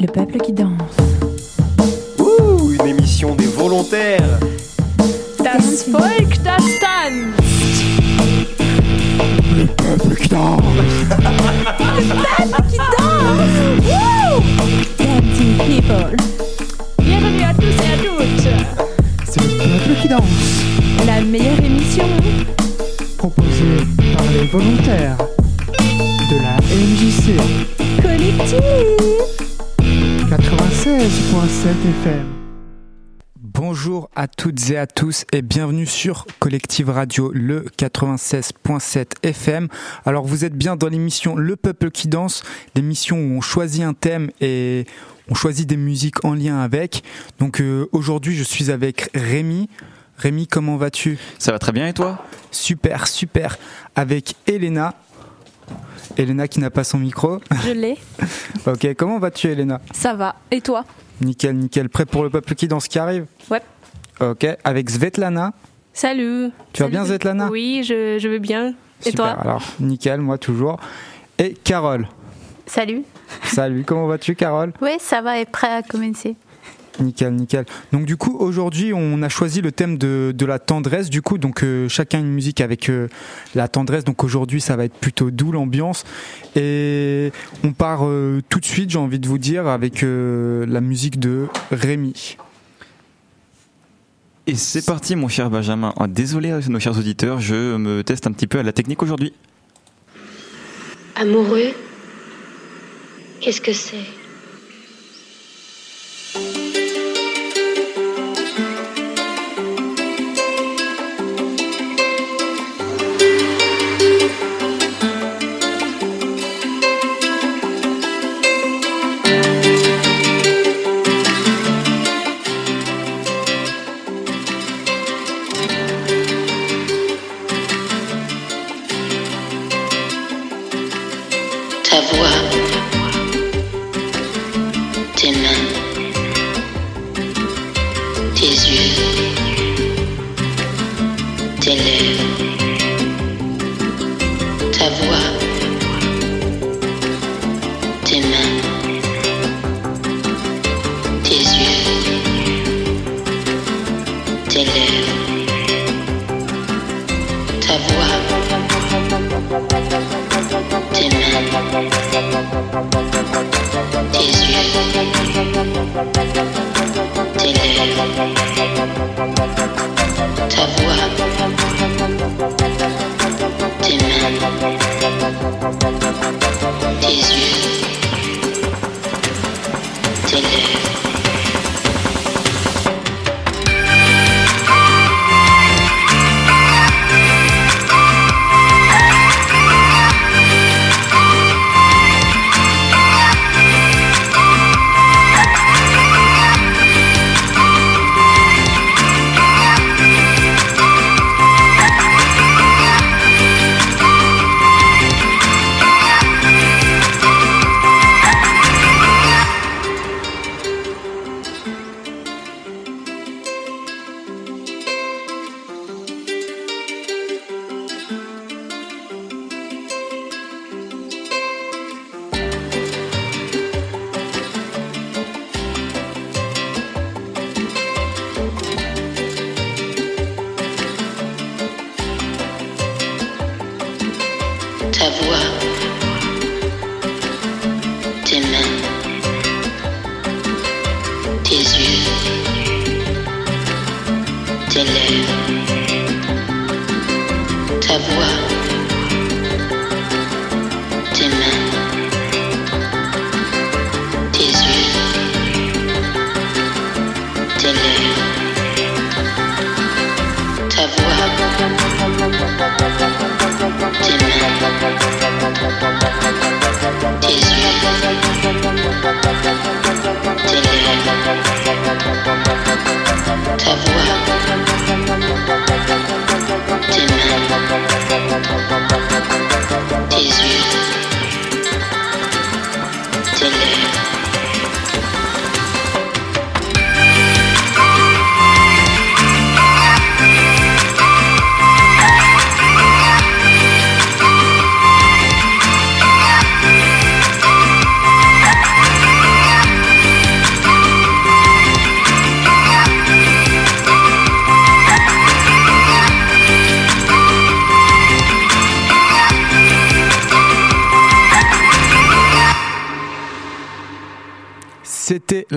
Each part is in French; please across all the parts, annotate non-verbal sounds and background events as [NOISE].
Le peuple qui danse. Ouh, une émission des volontaires. Das Volk, das tanzt. Le peuple qui danse. Dancing people. Bienvenue à tous et à toutes. C'est le peuple qui danse, La meilleure émission. proposé par les volontaires de la MJC Collective. 96.7 FM. Bonjour à toutes et à tous et bienvenue sur Collective Radio le 96.7 FM. Alors vous êtes bien dans l'émission Le Peuple qui danse, l'émission où on choisit un thème et on choisit des musiques en lien avec. Donc euh, aujourd'hui je suis avec Rémi. Rémi, comment vas-tu? Ça va très bien et toi? Super, super. Avec Elena. Elena qui n'a pas son micro. Je l'ai. [LAUGHS] Ok, comment vas-tu Elena? Ça va. Et toi? Nickel, nickel. Prêt pour le peuple qui danse qui arrive? Ouais. Ok, avec Svetlana. Salut. Tu vas bien Svetlana? Oui, je, je vais bien. Et toi? alors nickel, moi toujours. Et Carole? Salut. Salut, comment vas-tu Carole? Oui, ça va, est prêt à commencer. Nickel, nickel. Donc du coup, aujourd'hui, on a choisi le thème de, de la tendresse, du coup, donc euh, chacun une musique avec euh, la tendresse. Donc aujourd'hui, ça va être plutôt doux l'ambiance. Et on part euh, tout de suite, j'ai envie de vous dire, avec euh, la musique de Rémi. Et c'est parti mon cher Benjamin. Oh, désolé nos chers auditeurs, je me teste un petit peu à la technique aujourd'hui. Amoureux Qu'est-ce que c'est?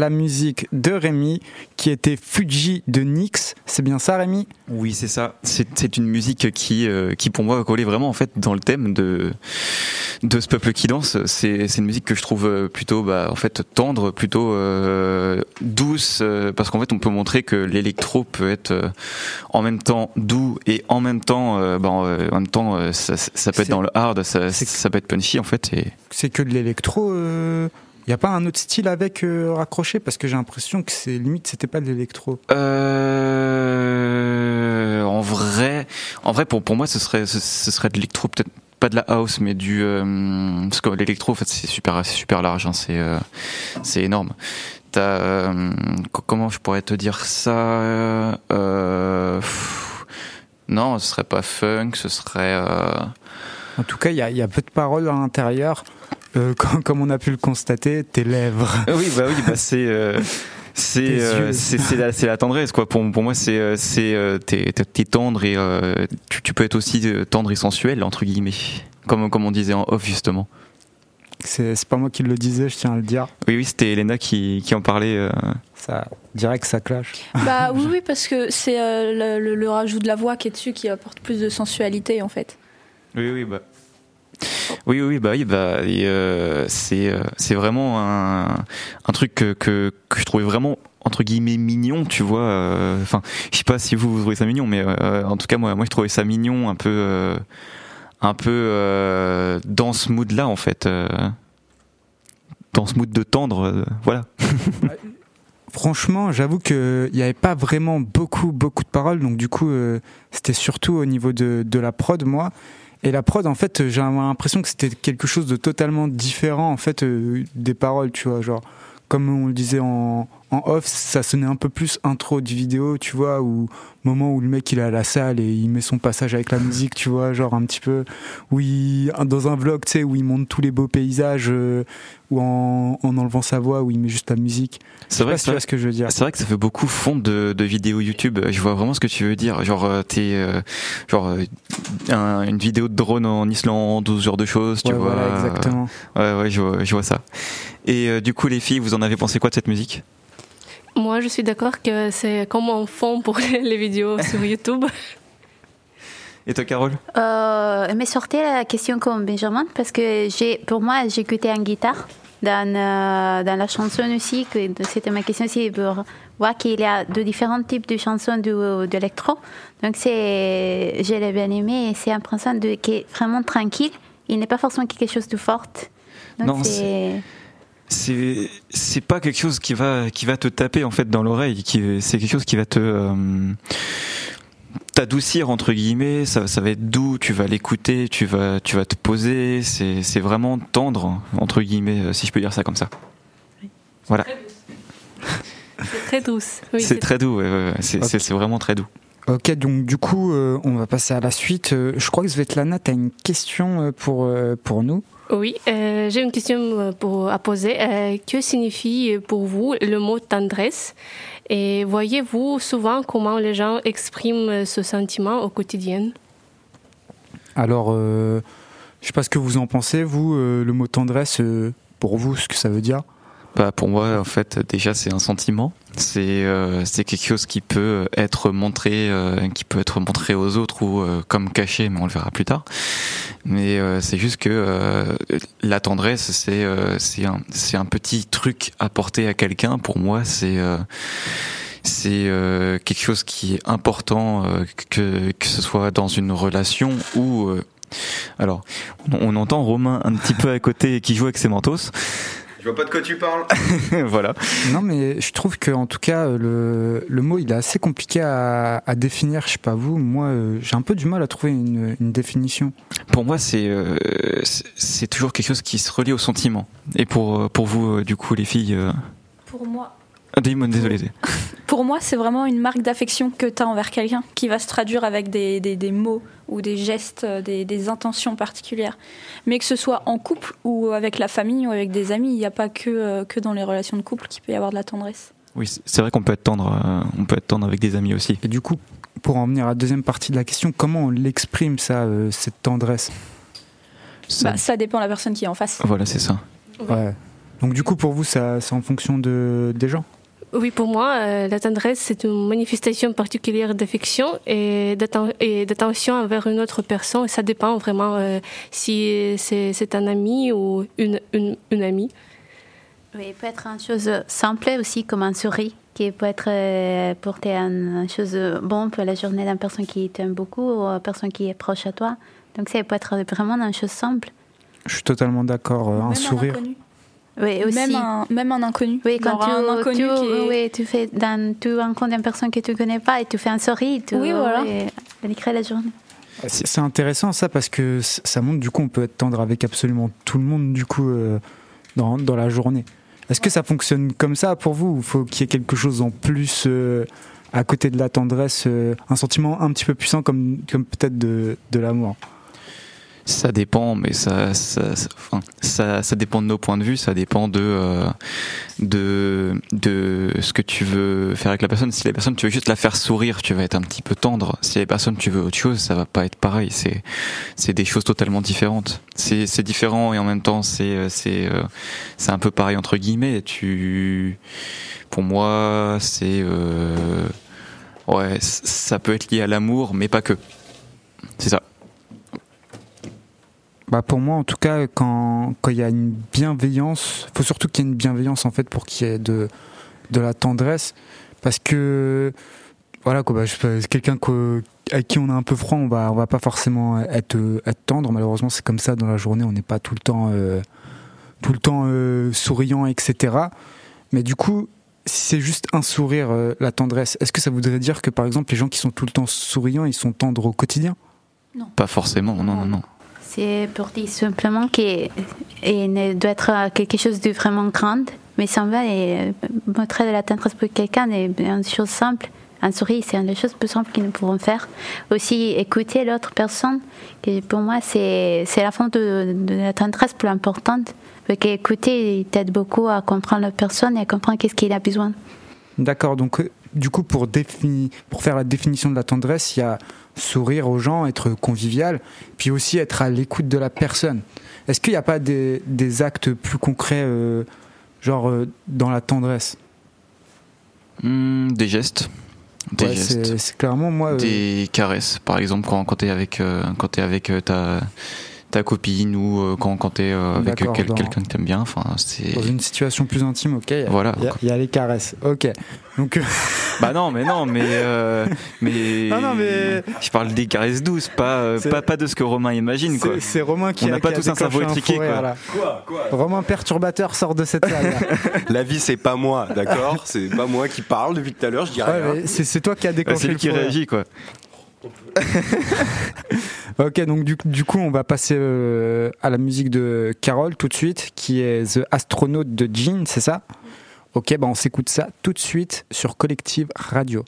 La musique de Rémi qui était Fuji de Nyx. C'est bien ça, Rémi? Oui, c'est ça. C'est une musique qui, euh, qui pour moi collait vraiment en fait dans le thème de de ce peuple qui danse. C'est une musique que je trouve euh, plutôt bah, en fait tendre, plutôt euh, douce, euh, parce qu'en fait on peut montrer que l'électro peut être en même temps doux et en même temps, bah, en même temps ça, ça peut être dans le hard, ça, peut être punchy en fait. Et C'est que de l'électro. Il a pas un autre style avec euh, raccroché? Parce que j'ai l'impression que c'est limite, c'était pas de l'électro. Euh, en vrai, en vrai pour pour moi ce serait ce, serait de l'électro peut-être pas de la house mais du euh, parce que l'électro en fait c'est super super large hein, c'est euh, c'est énorme. T'as co- comment je pourrais te dire ça Non, ce serait pas funk, ce serait En tout cas, il y a, il y a peu de paroles à l'intérieur. Euh, [LAUGHS] comme, comme on a pu le constater, tes lèvres. oui bah oui bah c'est euh, c'est euh, c'est c'est la, tendresse quoi pour pour moi c'est euh, c'est euh, t'es tendre et euh, tu, tu peux être aussi euh, tendre et sensuel entre guillemets comme comme on disait en off justement C'est pas moi qui le disais, je tiens à le dire. oui oui c'était Elena qui qui en parlait euh. Ça que ça clash. Bah [LAUGHS] oui, oui, parce que c'est euh, le, le- le rajout de la voix qui est dessus qui apporte plus de sensualité en fait. Oui oui bah oui oui bah oui bah euh, c'est euh, c'est vraiment un un truc que, que que je trouvais vraiment entre guillemets mignon tu vois euh, enfin je sais pas si vous, trouvez ça mignon mais euh, en tout cas moi moi je trouvais ça mignon un peu euh, un peu euh, dans ce mood là en fait euh, dans ce mood de tendre euh, voilà [LAUGHS] Franchement, j'avoue qu'il n'y avait pas vraiment beaucoup, beaucoup de paroles. Donc, du coup, euh, c'était surtout au niveau de, de la prod, moi. Et la prod, en fait, j'ai l'impression que c'était quelque chose de totalement différent, en fait, euh, des paroles, tu vois. Genre, comme on le disait en, en off, ça sonnait un peu plus intro de vidéo, tu vois, ou moment où le mec il est à la salle et il met son passage avec la musique, tu vois, genre un petit peu, où il, dans un vlog, tu sais, où il montre tous les beaux paysages, euh, ou en, en enlevant sa voix, où il met juste la musique. C'est vrai pas que si tu ça- vois ce que je veux dire. C'est vrai que ça fait beaucoup fond de, de vidéos YouTube. Je vois vraiment ce que tu veux dire. Genre, euh, t'es, euh, genre euh, un- une vidéo de drone en Islande, 12 jours de choses, tu Ouais, vois. voilà, exactement. Ouais, ouais, je vois, je vois ça. Et euh, du coup, les filles, vous en avez pensé quoi de cette musique? Moi, je suis d'accord que c'est comme un fond pour [LAUGHS] les vidéos sur YouTube. [LAUGHS] Et toi, Carole? Euh, mais sortez la question comme Benjamin parce que j'ai, pour moi, j'écoutais en guitare dans, euh, dans la chanson aussi. Que c'était ma question aussi pour voir qu'il y a de différents types de chansons d'électro. Donc c'est, je l'ai bien aimé et c'est un principe de, qui est vraiment tranquille. Il n'est pas forcément quelque chose de fort. Donc Non, c'est, c'est c'est pas quelque chose qui va qui va te taper en fait dans l'oreille qui c'est quelque chose qui va te euh, t'adoucir entre guillemets. Ça, ça va être doux tu vas l'écouter tu vas tu vas te poser. C'est c'est vraiment tendre entre guillemets euh, si je peux dire ça comme ça. Voilà. C'est très douce. Oui, c'est très doux ouais, ouais, ouais. C'est, vraiment très doux. Ok, donc du coup, euh, on va passer à la suite. Euh, je crois que Svetlana, tu as une question euh, pour, pour nous? Oui, euh, j'ai une question euh, à poser. Euh, que signifie pour vous le mot tendresse? Et voyez-vous souvent comment les gens expriment ce sentiment au quotidien? Alors, je sais pas ce que vous en pensez, vous, le mot tendresse, pour vous, ce que ça veut dire Bah pour moi en fait déjà c'est un sentiment, c'est euh, quelque chose qui peut être montré euh, qui peut être montré aux autres ou euh, comme caché mais on le verra plus tard. Mais euh, c'est juste que euh, la tendresse c'est euh, c'est un c'est un petit truc apporté à quelqu'un pour moi c'est c'est quelque chose qui est important que que ce soit dans une relation ou alors on entend Romain un petit peu à côté qui joue avec ses mentos. Je vois pas de quoi tu parles. [LAUGHS] voilà. Non, mais je trouve que en tout cas, le, le mot, il est assez compliqué à, à définir. Je sais pas vous, moi, euh, j'ai un peu du mal à trouver une, une définition. Pour moi, c'est euh, c'est- c'est toujours quelque chose qui se relie au sentiment. Et pour euh, pour vous, du coup, les filles, euh... Pour moi, ah, dis-moi, désolé. [LAUGHS] pour moi c'est vraiment une marque d'affection que tu as envers quelqu'un qui va se traduire avec des, des, des mots ou des gestes, euh, des, des intentions particulières. Mais que ce soit en couple ou avec la famille ou avec des amis, il n'y a pas que, euh, que dans les relations de couple qu'il peut y avoir de la tendresse. Oui, c'est- vrai qu'on peut être tendre, euh, on peut être tendre avec des amis aussi. Et du coup, pour en venir à la deuxième partie de la question, comment on l'exprime, ça, euh, cette tendresse? Ça- Bah, ça dépend de la personne qui est en face. Voilà, c'est ça. Ouais. Donc du coup, pour vous, ça, c'est en fonction de, des gens? Oui, pour moi, euh, la tendresse, c'est une manifestation particulière d'affection et d'atten- et d'attention envers une autre personne. Ça dépend vraiment euh, si c'est c'est un ami ou une, une, une amie. Oui, il peut être une chose simple aussi, comme un sourire, qui peut être euh, porté une chose bonne pour la journée d'une personne qui t'aime beaucoup ou une personne qui est proche à toi. Donc ça peut être vraiment une chose simple. Je suis totalement d'accord. euh, un Même sourire. inconnu. Oui, aussi. Même un, même un inconnu. Oui, quand tu, un inconnu tu, qui est- oui, tu fais dans, tu rencontres une personne que tu connais pas et tu fais un sourire, tu, Oui, voilà. et elle crée la journée. C'est c'est intéressant ça parce que ça montre du coup on peut être tendre avec absolument tout le monde du coup euh, dans, dans la journée. Est-ce que ça fonctionne comme ça pour vous ou faut qu'il y ait quelque chose en plus euh, à côté de la tendresse, euh, un sentiment un petit peu puissant comme, comme peut-être de, de l'amour? Ça dépend, mais ça, ça, ça, ça, dépend de nos points de vue, ça dépend de, euh, de, de ce que tu veux faire avec la personne. Si la personne, tu veux juste la faire sourire, tu vas être un petit peu tendre. Si la personne, tu veux autre chose, ça va pas être pareil. C'est, c'est des choses totalement différentes. C'est, c'est différent et en même temps, c'est, euh, c'est, euh, c'est un peu pareil entre guillemets. Tu, pour moi, c'est, euh, ouais, ça peut être lié à l'amour, mais pas que. C'est ça. Bah pour moi, en tout cas, quand quand il y a une bienveillance, faut surtout qu'il y ait une bienveillance en fait pour qu'il y ait de de la tendresse, parce que voilà quoi, bah, quelqu'un qu'au- avec qui on est un peu franc, on va on va pas forcément être être tendre. Malheureusement, c'est comme ça dans la journée, on n'est pas tout le temps euh, tout le temps euh, souriant, etc. Mais du coup, si c'est juste un sourire, euh, la tendresse, est-ce que ça voudrait dire que par exemple les gens qui sont tout le temps souriants, ils sont tendres au quotidien? Pas forcément, non, non, non. C'est pour dire simplement qu'il doit être quelque chose de vraiment grand, mais ça va et euh, montrer de la tendresse pour quelqu'un est une chose simple. Un sourire, c'est une des choses plus simples que nous pouvons faire. Aussi, écouter l'autre personne, que pour moi, c'est la fond de, la tendresse plus importante. Parce qu'écouter, il t'aide beaucoup à comprendre la personne et à comprendre qu'est-ce qu'il a besoin. D'accord, donc du coup pour, définir, pour faire la définition de la tendresse, il y a sourire aux gens, être convivial, puis aussi être à l'écoute de la personne. Est-ce qu'il n'y a pas des, des actes plus concrets, euh, genre euh, dans la tendresse? Hmm, des gestes. Des Ouais, gestes. c'est, clairement moi. euh, Des caresses, par exemple, quand, quand t'es avec, quand t'es avec ta, ta copine ou euh, quand, quand t'es euh, avec D'accord, quel- dans- quelqu'un que t'aimes bien. Enfin, c'est. dans une situation plus intime, ok. il y a- Voilà. Il y, a- y a les caresses, ok. Donc, euh, [LAUGHS] Bah non, mais non, mais. euh, mais... [LAUGHS] Non, non, mais- Je parle des caresses douces, pas, euh, pas, pas de ce que Romain imagine, quoi. c'est, Romain qui On n'a a pas a tous un cerveau étriqué, quoi. Quoi Quoi? Romain perturbateur sort de cette salle. [LAUGHS] La vie, c'est pas moi, d'accord? C'est pas moi qui parle depuis tout à l'heure, je dis Ouais, c'est, c'est toi qui as Bah, déclenché c'est lui le qui réagit, quoi. Ok, donc du, coup, on va passer euh, à la musique de Carole tout de suite, qui est The Astronaut de Jean, c'est ça? Ok, bah on s'écoute ça tout de suite sur Collective Radio.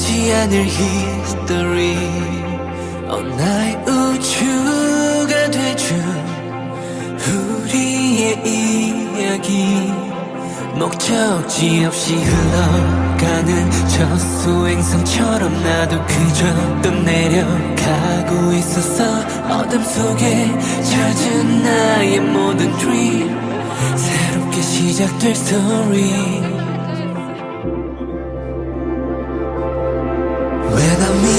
끝나지 않을 history. 어 나의 우주가 되죠 우리의 이야기. 목적지 없이 흘러가는 저 수행성처럼 나도 그저 떠내려가고 있었어. 어둠 속에 젖은 나의 모든 dream. 새롭게 시작될 story When I'm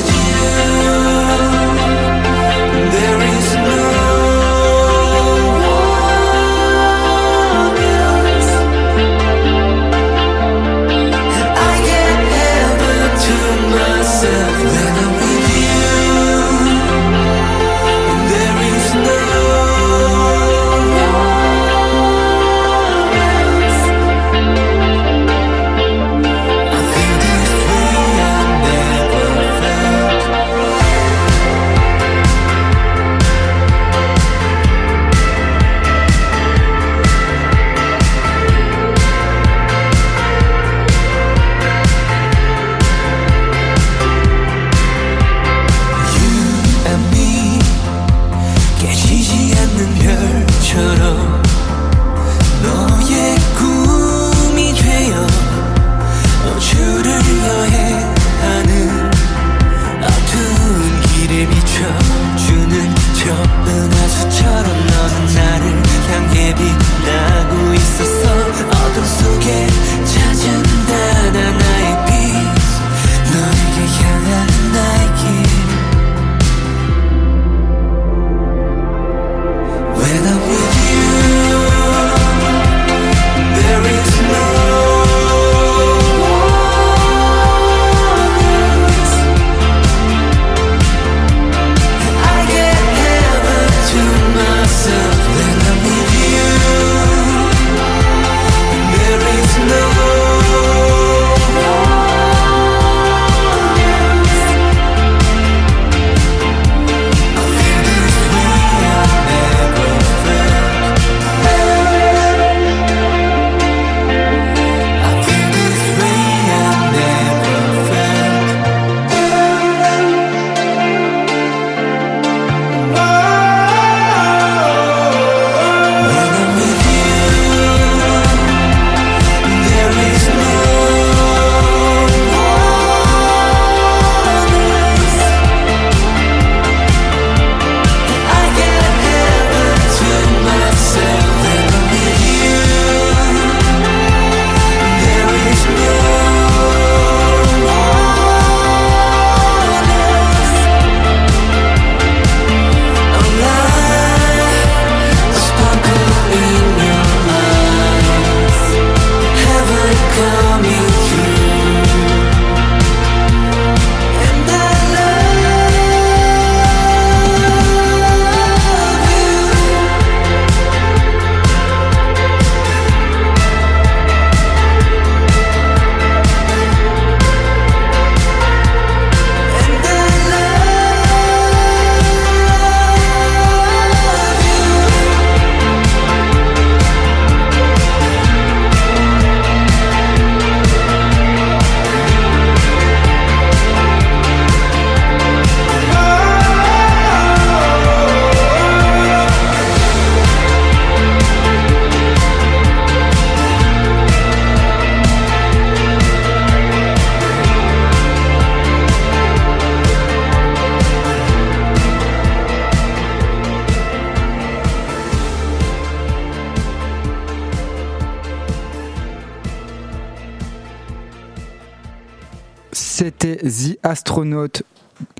The Astronaut,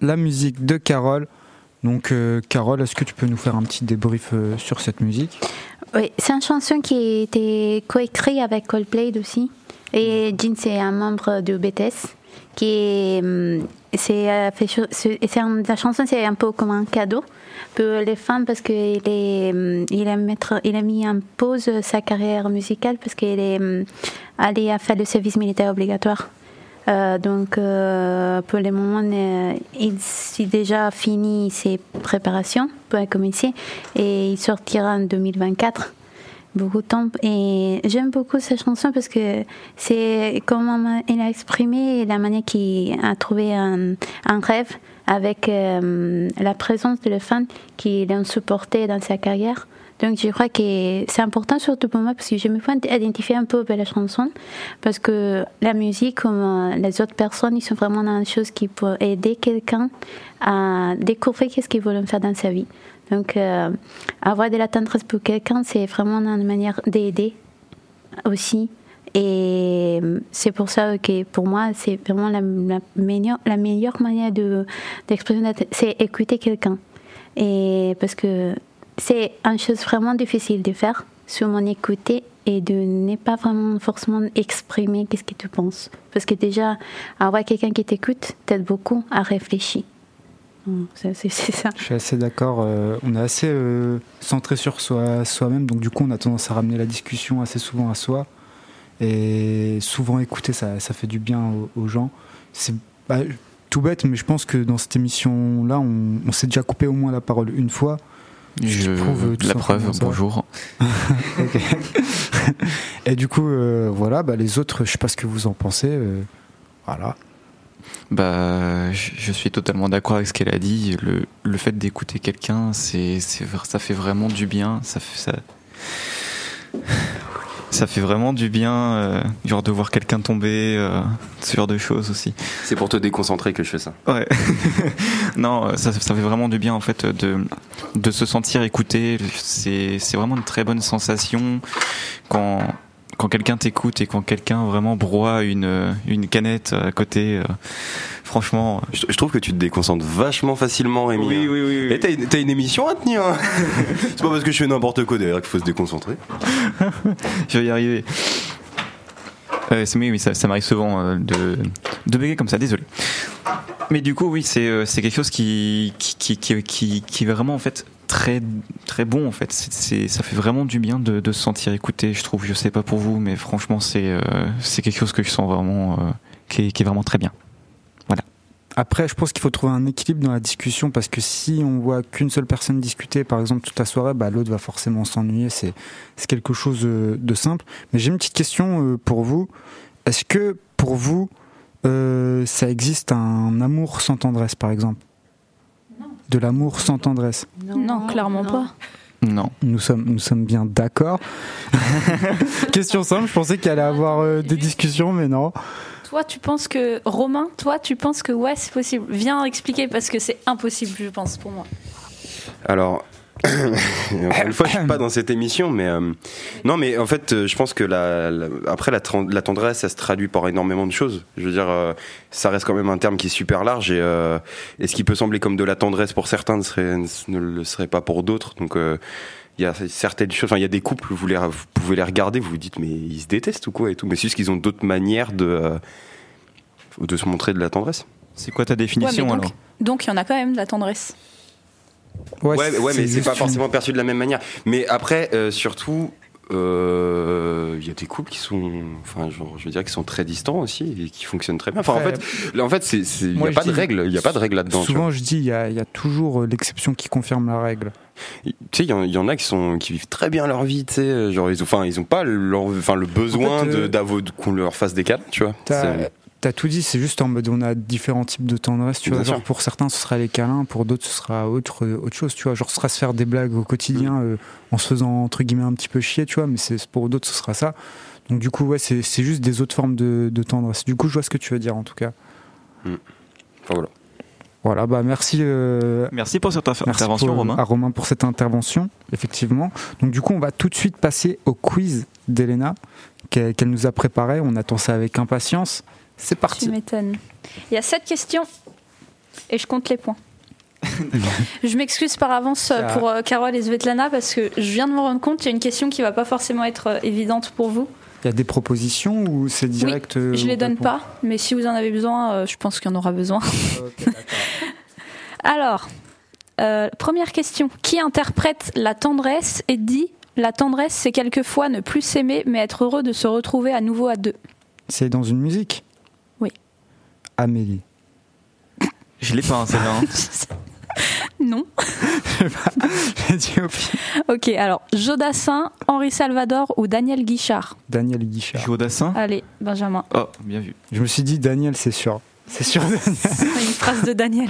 la musique de Carole. Donc, euh, Carole, est-ce que tu peux nous faire un petit débrief euh, sur cette musique? Oui, c'est une chanson qui a été coécrite avec Coldplay aussi. Et Jin, c'est un membre de BTS. Qui est, hum, c'est, euh, la chanson, c'est un peu comme un cadeau pour les fans parce qu'il est, hum, il a, mettre, il a mis en pause sa carrière musicale parce qu'il est hum, allé à faire le service militaire obligatoire. Euh, donc, euh, pour le moment, euh, il a déjà fini ses préparations pour commencer et il sortira en 2024. Beaucoup de temps. Et j'aime beaucoup cette chanson parce que c'est comment il a exprimé la manière qu'il a trouvé un, rêve avec la présence de le fan qui l'ont supporté dans sa carrière. Donc je crois que c'est important surtout pour moi parce que je me fais identifier un peu avec la chanson parce que la musique comme euh, les autres personnes ils sont vraiment dans des choses qui peuvent aider quelqu'un à découvrir qu'est-ce qu'il veut faire dans sa vie. Donc euh, avoir de la tendresse pour quelqu'un c'est vraiment une manière d'aider aussi. Et euh, c'est pour ça que pour moi, c'est vraiment la, meilleure, la meilleure manière de, d'exprimer, c'est écouter quelqu'un. Et parce que c'est une chose vraiment difficile de faire, sûrement écouter et de ne pas vraiment forcément exprimer qu'est-ce que tu penses. Parce que déjà, avoir quelqu'un qui t'écoute t'aide beaucoup à réfléchir. [LAUGHS] C'est ça. Je suis assez d'accord. euh, on est assez euh, centré sur soi, soi-même, donc du coup, on a tendance à ramener la discussion assez souvent à soi. Et souvent écouter, ça, ça fait du bien aux, gens. C'est tout bête, mais je pense que dans cette émission-là, on, on s'est déjà coupé au moins la parole une fois. Je, prouve, euh, tout la preuve, bonjour. [LAUGHS] [LAUGHS] Et du coup, euh, voilà, bah, les autres, je sais pas ce que vous en pensez. euh, voilà. Bah, je, suis totalement d'accord avec ce qu'elle a dit. Le, le fait d'écouter quelqu'un, c'est, ça fait vraiment du bien. Ça fait, ça, ça fait vraiment du bien, euh, genre de voir quelqu'un tomber, euh, ce genre de choses aussi. C'est pour te déconcentrer que je fais ça. Ouais. [LAUGHS] non, euh, ça, ça fait vraiment du bien en fait de, de se sentir écouté. C'est, c'est vraiment une très bonne sensation quand, quand quelqu'un t'écoute et quand quelqu'un vraiment broie une, une canette à côté. euh, franchement. Je, je trouve que tu te déconcentres vachement facilement, Rémi. Oui, oui, oui. oui. Et t'as une, t'as une émission à tenir. hein. [LAUGHS] C'est pas parce que je fais n'importe quoi d'ailleurs qu'il faut se déconcentrer. [LAUGHS] Je vais y arriver. Euh, c'est- oui, oui, ça, ça m'arrive souvent euh, de, de bugger comme ça, désolé. Mais du coup, oui, c'est euh, c'est quelque chose qui qui, qui, qui, qui, qui est vraiment en fait très très bon en fait. C'est ça fait vraiment du bien de, se sentir écouté, je trouve. Je sais pas pour vous, mais franchement, c'est euh, c'est quelque chose que je sens vraiment euh, qui, est, qui est vraiment très bien. Après, je pense qu'il faut trouver un équilibre dans la discussion parce que si on voit qu'une seule personne discuter, par exemple, toute la soirée, bah, l'autre va forcément s'ennuyer. C'est c'est quelque chose euh, de simple. Mais j'ai une petite question pour vous. Est-ce que pour vous, ça existe un amour sans tendresse, par exemple? De l'amour sans tendresse Non, clairement pas. Non. Nous sommes, nous sommes bien d'accord. [LAUGHS] question simple, je pensais qu'il allait avoir euh, des discussions, mais non. Toi, tu penses que Romain, toi, tu penses que ouais, c'est possible. Viens expliquer parce que c'est impossible, je pense, pour moi. Alors, [COUGHS] encore une fois, je suis pas dans cette émission, mais euh, non, mais en fait, euh, je pense que la, la- après la, tendresse, ça se traduit par énormément de choses. Je veux dire, euh, ça reste quand même un terme qui est super large et, euh, et ce qui peut sembler comme de la tendresse pour certains ne, serait, ne le serait pas pour d'autres. Donc euh, il y a certaines choses, enfin il y a des couples, vous, les, vous pouvez les regarder, vous vous dites mais ils se détestent ou quoi et tout, mais c'est juste qu'ils ont d'autres manières de, euh, de se montrer de la tendresse. C'est quoi ta Ouais, définition donc, alors? donc il y en a quand même de la tendresse. Ouais, ouais, mais c'est pas une- forcément perçu de la même manière. Mais après, euh, surtout, euh, il y a des couples qui sont, enfin, genre, je veux dire, qui sont très distants aussi et qui fonctionnent très bien. Enfin, en fait, là, en fait, il n'y a pas de règle, il y a pas de règle là-dedans. Souvent, je dis, il y a, il y a toujours euh, l'exception qui confirme la règle. Tu sais, il y, en- il y en a qui sont, qui vivent très bien leur vie, tu sais, genre, ils ont, enfin, ils ont pas leur, enfin, le besoin En fait, de, d'avo- qu'on leur fasse des câlins, tu vois. T'as tout dit, c'est juste en mode on a différents types de tendresse, tu vois. Genre pour certains ce sera les câlins, pour d'autres ce sera autre, autre chose, tu vois. Genre ce sera se faire des blagues au quotidien Mm. euh, en se faisant entre guillemets un petit peu chier, tu vois, mais c'est pour d'autres ce sera ça. Donc du coup, ouais, c'est c'est juste des autres formes de, de tendresse. Du coup, je vois ce que tu veux dire en tout cas. Enfin, voilà. Voilà, bah merci. euh, Merci pour cette Merci intervention, pour- Romain. à Romain pour cette intervention, effectivement. Donc du coup, on va tout de suite passer au quiz d'Elena qu'elle qu'elle nous a préparé. On attend ça avec impatience. C'est Tu parti. m'étonnes. Il y a sept questions et je compte les points. [LAUGHS] je m'excuse par avance euh, pour euh, Carole et Svetlana parce que je viens de me rendre compte qu'il y a une question qui va pas forcément être euh, évidente pour vous. Il y a des propositions ou c'est direct euh, Je les on donne répond pas, mais si vous en avez besoin, euh, je pense qu'il y en aura besoin. [LAUGHS] Alors, euh, première question. Qui interprète la tendresse et dit la tendresse, c'est quelquefois ne plus s'aimer, mais être heureux de se retrouver à nouveau à deux? C'est dans une musique Oui. Amélie. Je l'ai pas, hein, celle-là. hein. [LAUGHS] Non. J'ai dit au pire. Ok, alors Jodassin, Henri Salvador ou Daniel Guichard Daniel Guichard. Jodassin? Allez, Benjamin. Oh, bien vu. Je me suis dit Daniel, c'est sûr. C'est sûr, Daniel. [LAUGHS] Une phrase de Daniel.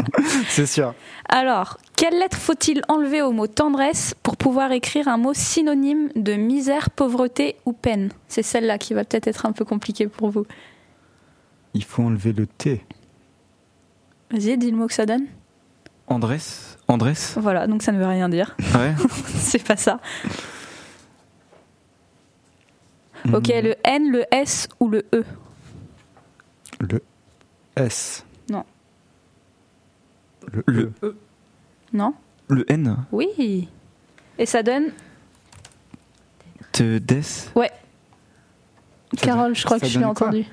[LAUGHS] c'est sûr. Alors, quelle lettre faut-il enlever au mot tendresse pour pouvoir écrire un mot synonyme de misère, pauvreté ou peine? C'est celle-là qui va peut-être être un peu compliquée pour vous. Il faut enlever le T. Vas-y, dis le mot que ça donne. Andrés Andrés Voilà, donc ça ne veut rien dire. Ouais. [LAUGHS] C'est pas ça. Ok, Mhm. le N, le S ou le E? Le S. Non. Le, Le E. Non? Le N Oui. Et ça donne? Te des Ouais. Ça Carole, je crois que je l'ai entendu.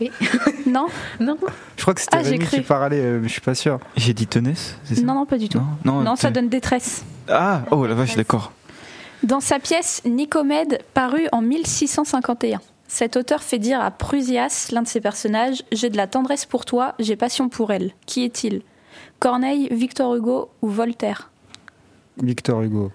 Oui. [LAUGHS] non Non. Je crois que c'était Ah, j'ai Rémi cru. qui parlait, euh, mais je suis pas sûr. J'ai dit tenesse ça? Non, non, pas du tout. Non, non, Non, ça donne détresse. Ah, oh la vache, d'accord. Dans sa pièce Nicomède, parue en 1651, cet auteur fait dire à Prusias, l'un de ses personnages, J'ai de la tendresse pour toi, j'ai passion pour elle. Qui est-il? Corneille, Victor Hugo ou Voltaire? Victor Hugo.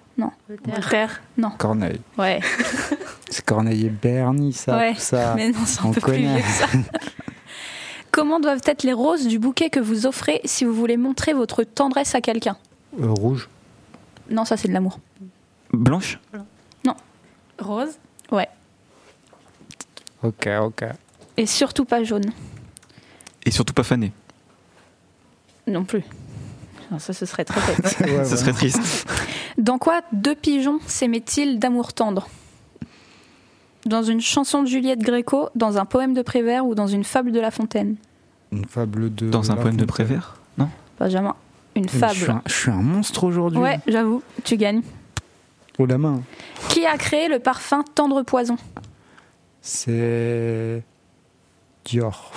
Voltaire Non. Corneille. Ouais, [LAUGHS] C'est Corneille et Bernie, ça. ouais. ça. mais non, c'est un on peu plus connaît. vieux que ça. [LAUGHS] Comment doivent être les roses du bouquet que vous offrez si vous voulez montrer votre tendresse à quelqu'un Euh, rouge. Non, ça c'est de l'amour. Blanche Rose Ouais. Ok, ok. Et surtout pas jaune. Et surtout pas fané. Non plus. Non, ça, ce serait très bête. Ouais, Ça ouais. serait triste. Dans quoi deux pigeons s'aimaient-ils d'amour tendre? Dans une chanson de Juliette Gréco, dans un poème de Prévert ou dans une fable de La Fontaine? Une fable de. Dans un La poème de. Prévert? Non Benjamin, une Je suis, fable. un, je suis un monstre aujourd'hui. Ouais, j'avoue, tu gagnes. Oh la main. Qui a créé le parfum Tendre Poison? C'est. Dior.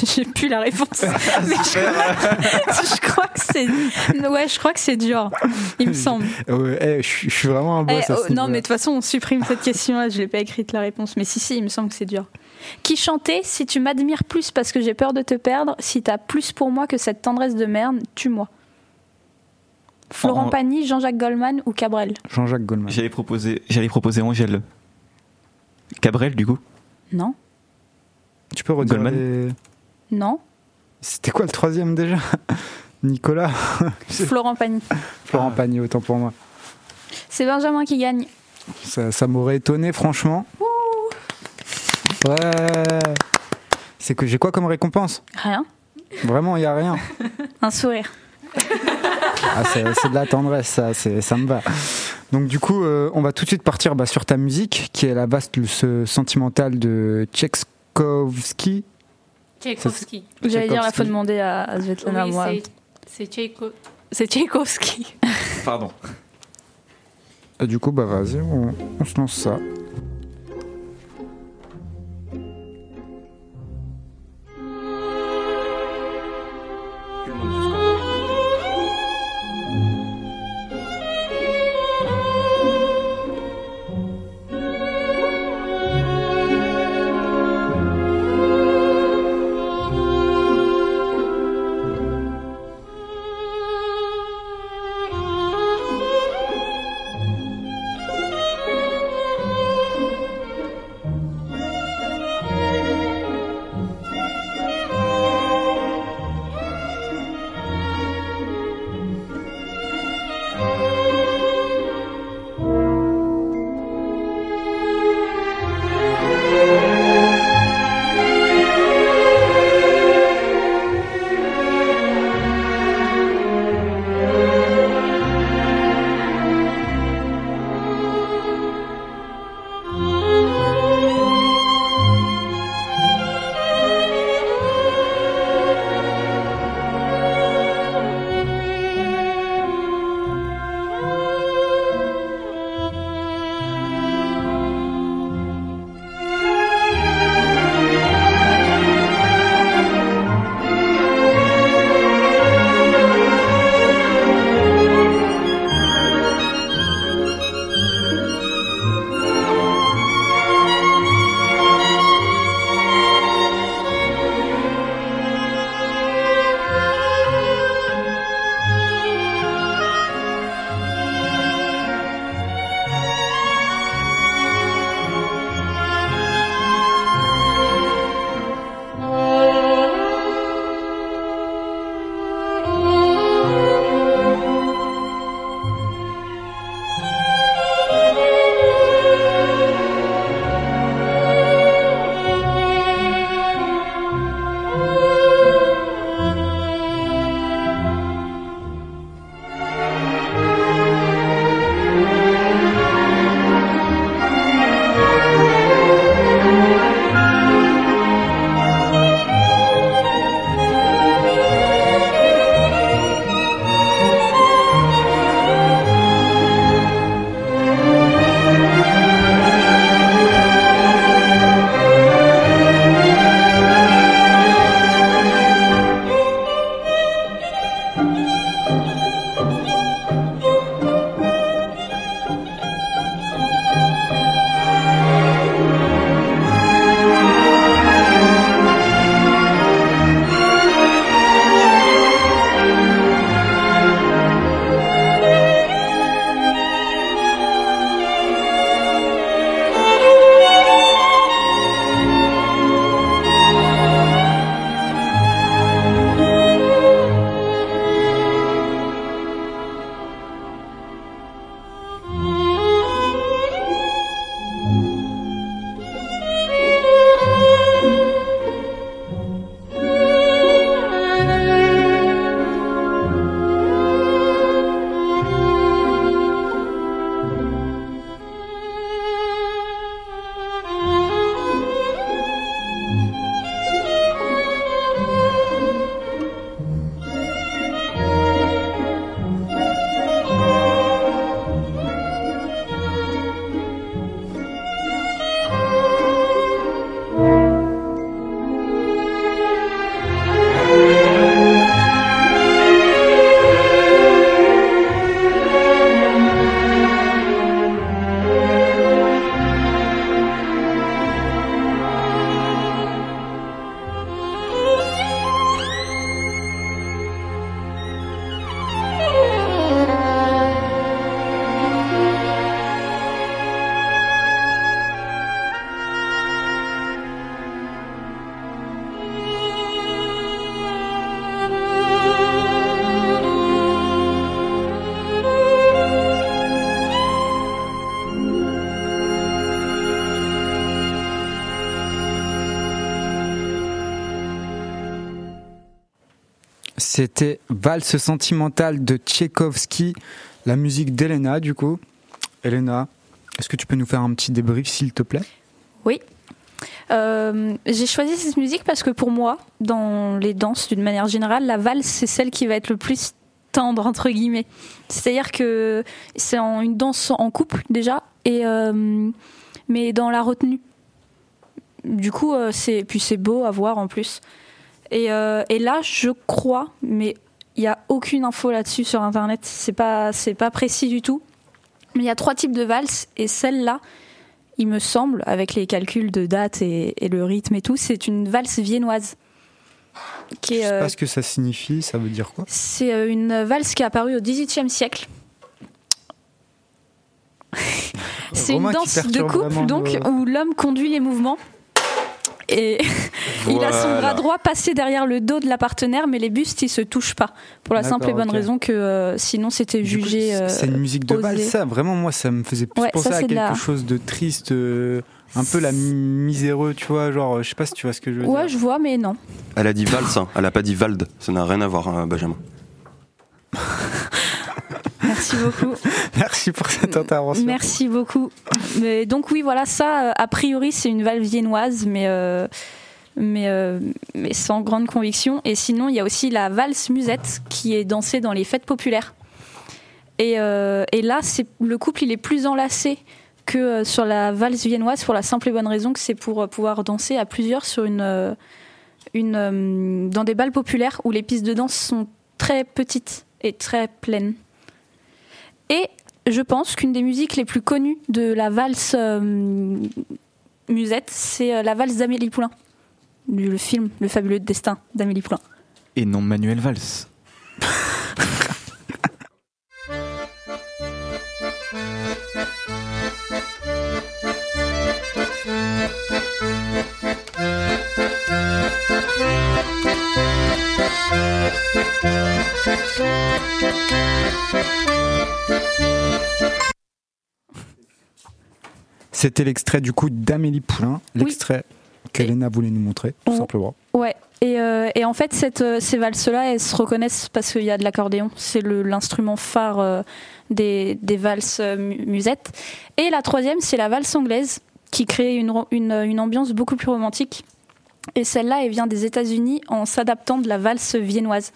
[LAUGHS] J'ai plus la réponse. [LAUGHS] Mais je, je crois que c'est. Ouais, je crois que c'est Dior, il me semble. Ouais, eh, je, suis- je suis vraiment un boss Eh, oh, non, mais de toute façon, on supprime cette question-là. Je l'ai pas écrite la réponse, mais si, si, il me semble que c'est dur. Qui chantait Si tu m'admires plus parce que j'ai peur de te perdre, si t'as plus pour moi que cette tendresse de merde, tue-moi. Florent En- Pagny, Jean-Jacques Goldman ou Cabrel? Jean-Jacques Goldman. J'allais proposer, j'allais proposer Angèle. Cabrel, du coup? Non, Tu peux redire Goldman les- non. C'était quoi le troisième déjà [LAUGHS] Nicolas [LAUGHS] Florent Pagny. Florent Pagny, autant pour moi. C'est Benjamin qui gagne. Ça, ça m'aurait étonné, franchement. Ouais. C'est que j'ai quoi comme récompense? Rien. Vraiment, il y a rien. [LAUGHS] Un sourire. Ah, c'est de la tendresse, ça, ça me va. Donc du coup, euh, on va tout de suite partir bah, sur ta musique, qui est la vaste ce sentimentale de Tchaikovsky. Tchaïkovski. J'allais dire, il faut demander à, à Svetlana. Oui, moi. c'est- Tchaïko- c'est Tchaïkovski. Pardon. Et du coup, bah vas-y, on, on se lance ça. C'était Valse sentimentale de Tchaïkovski, la musique d'Elena du coup. Elena, est-ce que tu peux nous faire un petit débrief s'il te plaît? Oui. Euh, j'ai choisi cette musique parce que pour moi, dans les danses d'une manière générale, la valse c'est celle qui va être le plus tendre entre guillemets. C'est-à-dire que c'est une danse en couple déjà, et euh, mais dans la retenue. Du coup, euh, c'est puis c'est beau à voir en plus. Et, euh, et là, je crois, mais il n'y a aucune info là-dessus sur internet. C'est pas c'est pas précis du tout. Mais il y a trois types de valses et celle-là, il me semble, avec les calculs de date et, et le rythme et tout, c'est une valse viennoise. Qui Je est, sais euh, pas ce que ça signifie, ça veut dire quoi? C'est euh, une valse qui est apparue au XVIIIe siècle. [LAUGHS] c'est une danse de couple donc le- où l'homme conduit les mouvements et [LAUGHS] il a son bras droit passé derrière le dos de la partenaire mais les bustes ils se touchent pas pour la simple et bonne raison que euh, sinon c'était jugé euh, c'est une musique de valse, ça vraiment moi ça me faisait plus Ouais, penser ça, à quelque la- chose de triste, euh, un peu la mi- miséreux, tu vois, genre je sais pas si tu vois ce que je veux ouais dire. je vois mais non Elle a dit valse, hein. elle a pas dit valde. Ça n'a rien à voir, hein, Benjamin. Merci beaucoup [LAUGHS] Merci pour cette intervention. Merci beaucoup. Mais donc oui, voilà, ça, euh, a priori, c'est une valve viennoise, mais, euh, mais, euh, mais sans grande conviction. Et sinon, il y a aussi la valse musette qui est dansée dans les fêtes populaires. Et, euh, et là, c'est le couple, il est plus enlacé que sur la valse viennoise pour la simple et bonne raison que c'est pour pouvoir danser à plusieurs sur une, une, dans des balles populaires où les pistes de danse sont très petites et très pleines. Et je pense qu'une des musiques les plus connues de la valse euh, musette, c'est euh, la valse d'Amélie Poulain, du le film Le fabuleux destin d'Amélie Poulain. Et non Manuel Valls. [LAUGHS] C'était l'extrait du coup d'Amélie Poulain, l'extrait qu'Elena voulait nous montrer, tout Oh. simplement. Ouais. Et, euh, et en fait, cette, euh, ces valses-là, elles se reconnaissent parce qu'il y a de l'accordéon. C'est l'instrument phare euh, des, des valses euh, mu- musettes. Et la troisième, c'est la valse anglaise, qui crée une, une, une ambiance beaucoup plus romantique. Et celle-là, elle vient des États-Unis en s'adaptant de la valse viennoise.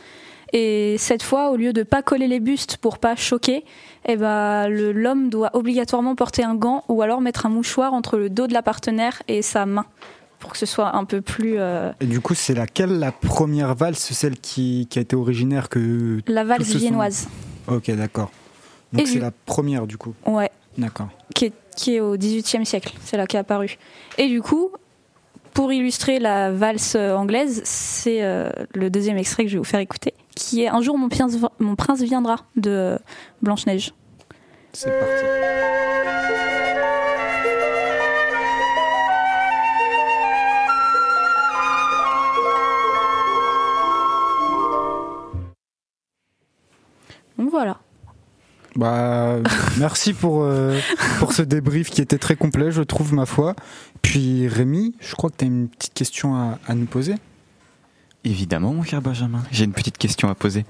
Et cette fois, au lieu de pas coller les bustes pour pas choquer, eh ben, l'homme doit obligatoirement porter un gant ou alors mettre un mouchoir entre le dos de la partenaire et sa main pour que ce soit un peu plus euh, Et du coup, c'est laquelle la première valse, celle qui, qui a été originaire que. la valse viennoise. Ok, d'accord. Donc c'est du- la première du coup. Ouais, D'accord. qui est, qui est au XVIIIe siècle, c'est là qui est apparue. Et du coup, pour illustrer la valse euh, anglaise, c'est euh, le deuxième extrait que je vais vous faire écouter, qui est Un jour mon prince, mon prince viendra de Blanche-Neige. C'est parti. Donc voilà. Bah, [LAUGHS] merci pour, euh, pour ce débrief qui était très complet, je trouve, ma foi. Puis Rémi, je crois que tu as une petite question à, à nous poser. Évidemment, mon cher Benjamin. J'ai une petite question à poser.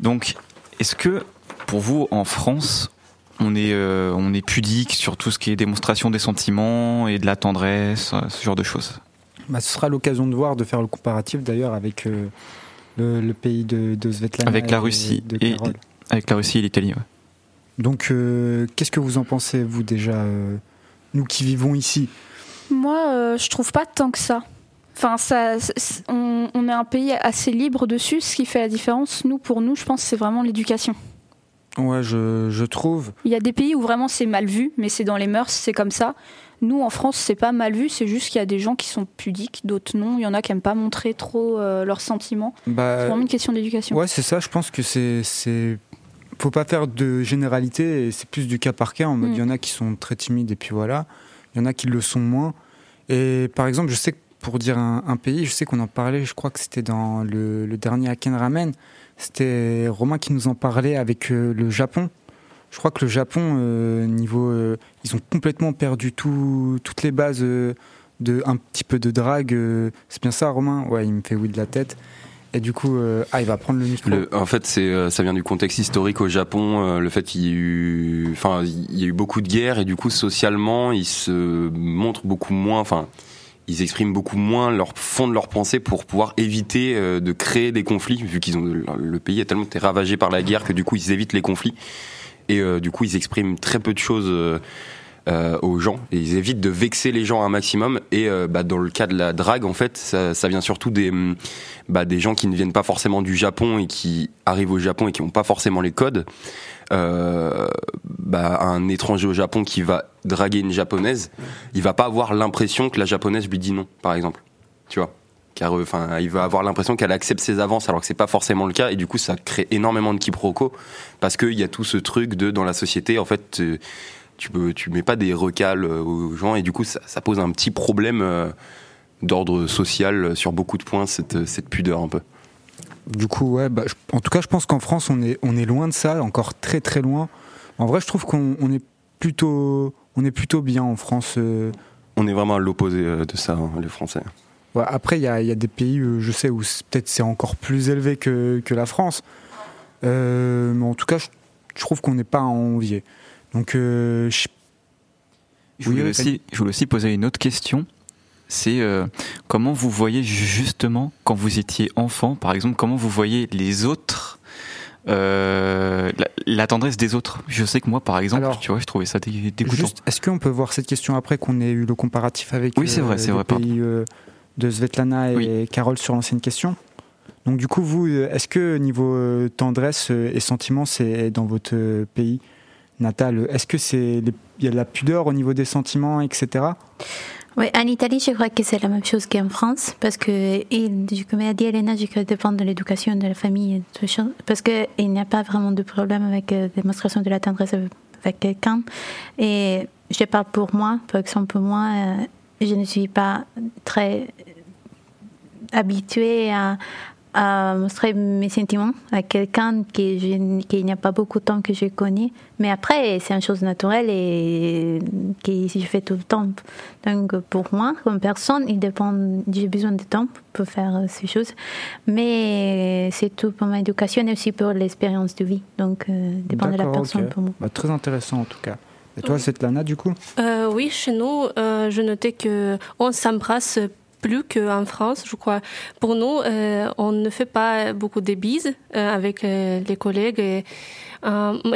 Donc, est-ce que pour vous, en France, on est, euh, on est pudique sur tout ce qui est démonstration des sentiments et de la tendresse, euh, ce genre de choses? Bah, ce sera l'occasion de voir, de faire le comparatif d'ailleurs avec euh, le, le pays de, de Svetlana. Avec la et Russie De et-. Avec la Russie et l'Italie, ouais. Donc, euh, qu'est-ce que vous en pensez, vous, déjà, euh, nous qui vivons ici? Moi, euh, je trouve pas tant que ça. Enfin, ça, on, on est un pays assez libre dessus. Ce qui fait la différence, nous, pour nous, je pense, c'est vraiment l'éducation. Ouais, je, je trouve. Il y a des pays où vraiment c'est mal vu, mais c'est dans les mœurs, c'est comme ça. Nous, en France, c'est pas mal vu, c'est juste qu'il y a des gens qui sont pudiques, d'autres non. Il y en a qui aiment pas montrer trop euh, leurs sentiments. Bah, C'est vraiment une question d'éducation. Ouais, c'est ça. Je pense que c'est, faut pas faire de généralité. C'est plus du cas par cas. En mode, Mm. il y en a qui sont très timides et puis voilà. Il y en a qui le sont moins. Et par exemple, je sais que pour dire un, pays, je sais qu'on en parlait. Je crois que c'était dans le, dernier Aken Ramen. C'était Romain qui nous en parlait avec euh, le Japon. Je crois que le Japon, euh, niveau, euh, ils ont complètement perdu tout, toutes les bases euh, de un petit peu de drague. c'est bien ça, Romain? Ouais, il me fait oui de la tête. Et du coup, ah, il va prendre le micro. En fait, c'est, ça vient du contexte historique au Japon, le fait qu'il y a eu, enfin, il y a eu beaucoup de guerres et du coup, socialement, ils se montrent beaucoup moins, enfin, ils expriment beaucoup moins leur fond de leur pensée pour pouvoir éviter euh, de créer des conflits, vu qu'ils ont le pays a tellement été ravagé par la guerre que du coup, ils évitent les conflits et euh, du coup, ils expriment très peu de choses. Euh, aux gens. Et ils évitent de vexer les gens un maximum. Et euh, bah, dans le cas de la drague en fait ça, vient surtout des hum, bah, des gens qui ne viennent pas forcément du Japon et qui arrivent au Japon et qui n'ont pas forcément les codes. Euh, bah, un étranger au Japon qui va draguer une japonaise il va pas avoir l'impression que la japonaise lui dit non par exemple. Tu vois? Car enfin il va avoir l'impression qu'elle accepte ses avances alors que c'est pas forcément le cas. Et du coup ça crée énormément de quiproquos. Parce qu'il y a tout ce truc de dans la société en fait tu peux tu mets pas des recals euh, aux gens et du coup ça, ça pose un petit problème euh, d'ordre social sur beaucoup de points cette, cette pudeur un peu Du coup, ouais, bah, je- en tout cas, je pense qu'en France, on est, on est loin de ça, encore très très loin. En vrai, je trouve qu'on on est plutôt, on est plutôt bien en France. euh. on est vraiment à l'opposé de ça hein, les Français Ouais, après, il y a, y a des pays, je sais, où peut-être c'est encore plus élevé que, que la France. Euh, mais en tout cas, je, je trouve qu'on n'est pas à envier. Donc, euh, je- voulais, oui, aussi, je voulais aussi poser une autre question. C'est euh, comment vous voyez justement quand vous étiez enfant, par exemple, comment vous voyez les autres, euh, la, la tendresse des autres? Je sais que moi, par exemple, Alors, tu vois, je trouvais ça dé- dégoûtant. Est-ce qu'on peut voir cette question après qu'on ait eu le comparatif avec Oui, c'est vrai, c'est les vrai, pardon. pays de Svetlana et Oui. Carole sur l'ancienne question? Donc du coup, vous, est-ce que niveau tendresse et sentiment, c'est dans votre pays? Natal Est-ce que c'est il y a de la pudeur au niveau des sentiments, etc. Oui, en Italie, je crois que c'est la même chose qu'en France, parce que, comme a dit Elena, je crois que dépend de l'éducation de la famille, parce qu'il n'y a pas vraiment de problème avec la démonstration de la tendresse avec quelqu'un. Et je parle pour moi, par exemple, moi, euh, je ne suis pas très habituée à, à montrer mes sentiments à quelqu'un qui, je- qui il n'y a pas beaucoup de temps que je connais. Mais après, c'est une chose naturelle et que je fais tout le temps. Donc, pour moi, comme personne, il dépend, j'ai besoin de temps pour faire euh, ces choses. Mais c'est tout pour ma éducation et aussi pour l'expérience de vie. Donc, euh, dépend de la personne pour moi. Bah, très intéressant en tout cas. Et toi, Svetlana, du coup? Euh, oui, chez nous, euh, je notais que on s'embrasse plus qu'en France, je crois. Pour nous, euh, on ne fait pas beaucoup de bises euh, avec euh, les collègues. Et,